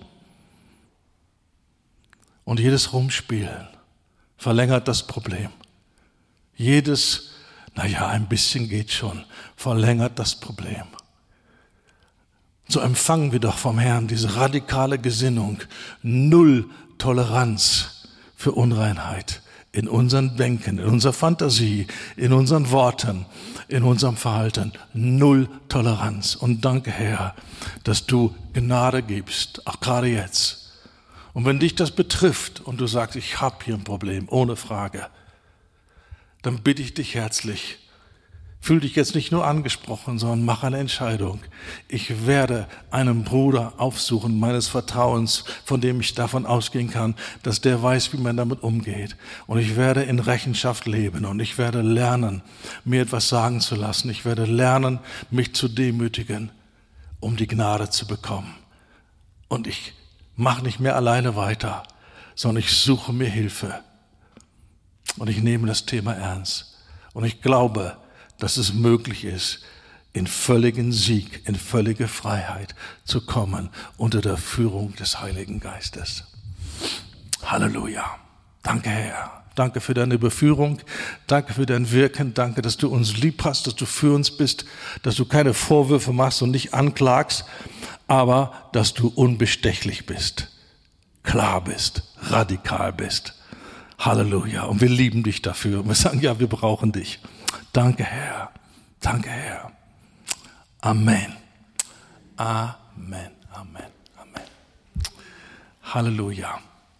Und jedes Rumspielen verlängert das Problem jedes naja, ein bisschen geht schon, verlängert das Problem. So empfangen wir doch vom Herrn diese radikale Gesinnung, null Toleranz für Unreinheit in unserem Denken, in unserer Fantasie, in unseren Worten, in unserem Verhalten. Null Toleranz. Und danke, Herr, dass du Gnade gibst, auch gerade jetzt. Und wenn dich das betrifft und du sagst, ich habe hier ein Problem, ohne Frage, dann bitte ich dich herzlich, Fühl dich jetzt nicht nur angesprochen, sondern mach eine Entscheidung. Ich werde einen Bruder aufsuchen meines Vertrauens, von dem ich davon ausgehen kann, dass der weiß, wie man damit umgeht. Und ich werde in Rechenschaft leben und ich werde lernen, mir etwas sagen zu lassen. Ich werde lernen, mich zu demütigen, um die Gnade zu bekommen. Und ich mache nicht mehr alleine weiter, sondern ich suche mir Hilfe. Und ich nehme das Thema ernst. Und ich glaube, dass es möglich ist, in völligen Sieg, in völlige Freiheit zu kommen unter der Führung des Heiligen Geistes. Halleluja. Danke, Herr. Danke für deine Beführung. Danke für dein Wirken. Danke, dass du uns lieb hast, dass du für uns bist, dass du keine Vorwürfe machst und nicht anklagst, aber dass du unbestechlich bist, klar bist, radikal bist. Halleluja. Und wir lieben dich dafür. Und wir sagen, ja, wir brauchen dich. Danke, Herr. Danke, Herr. Amen. Amen. Amen. Amen. Halleluja.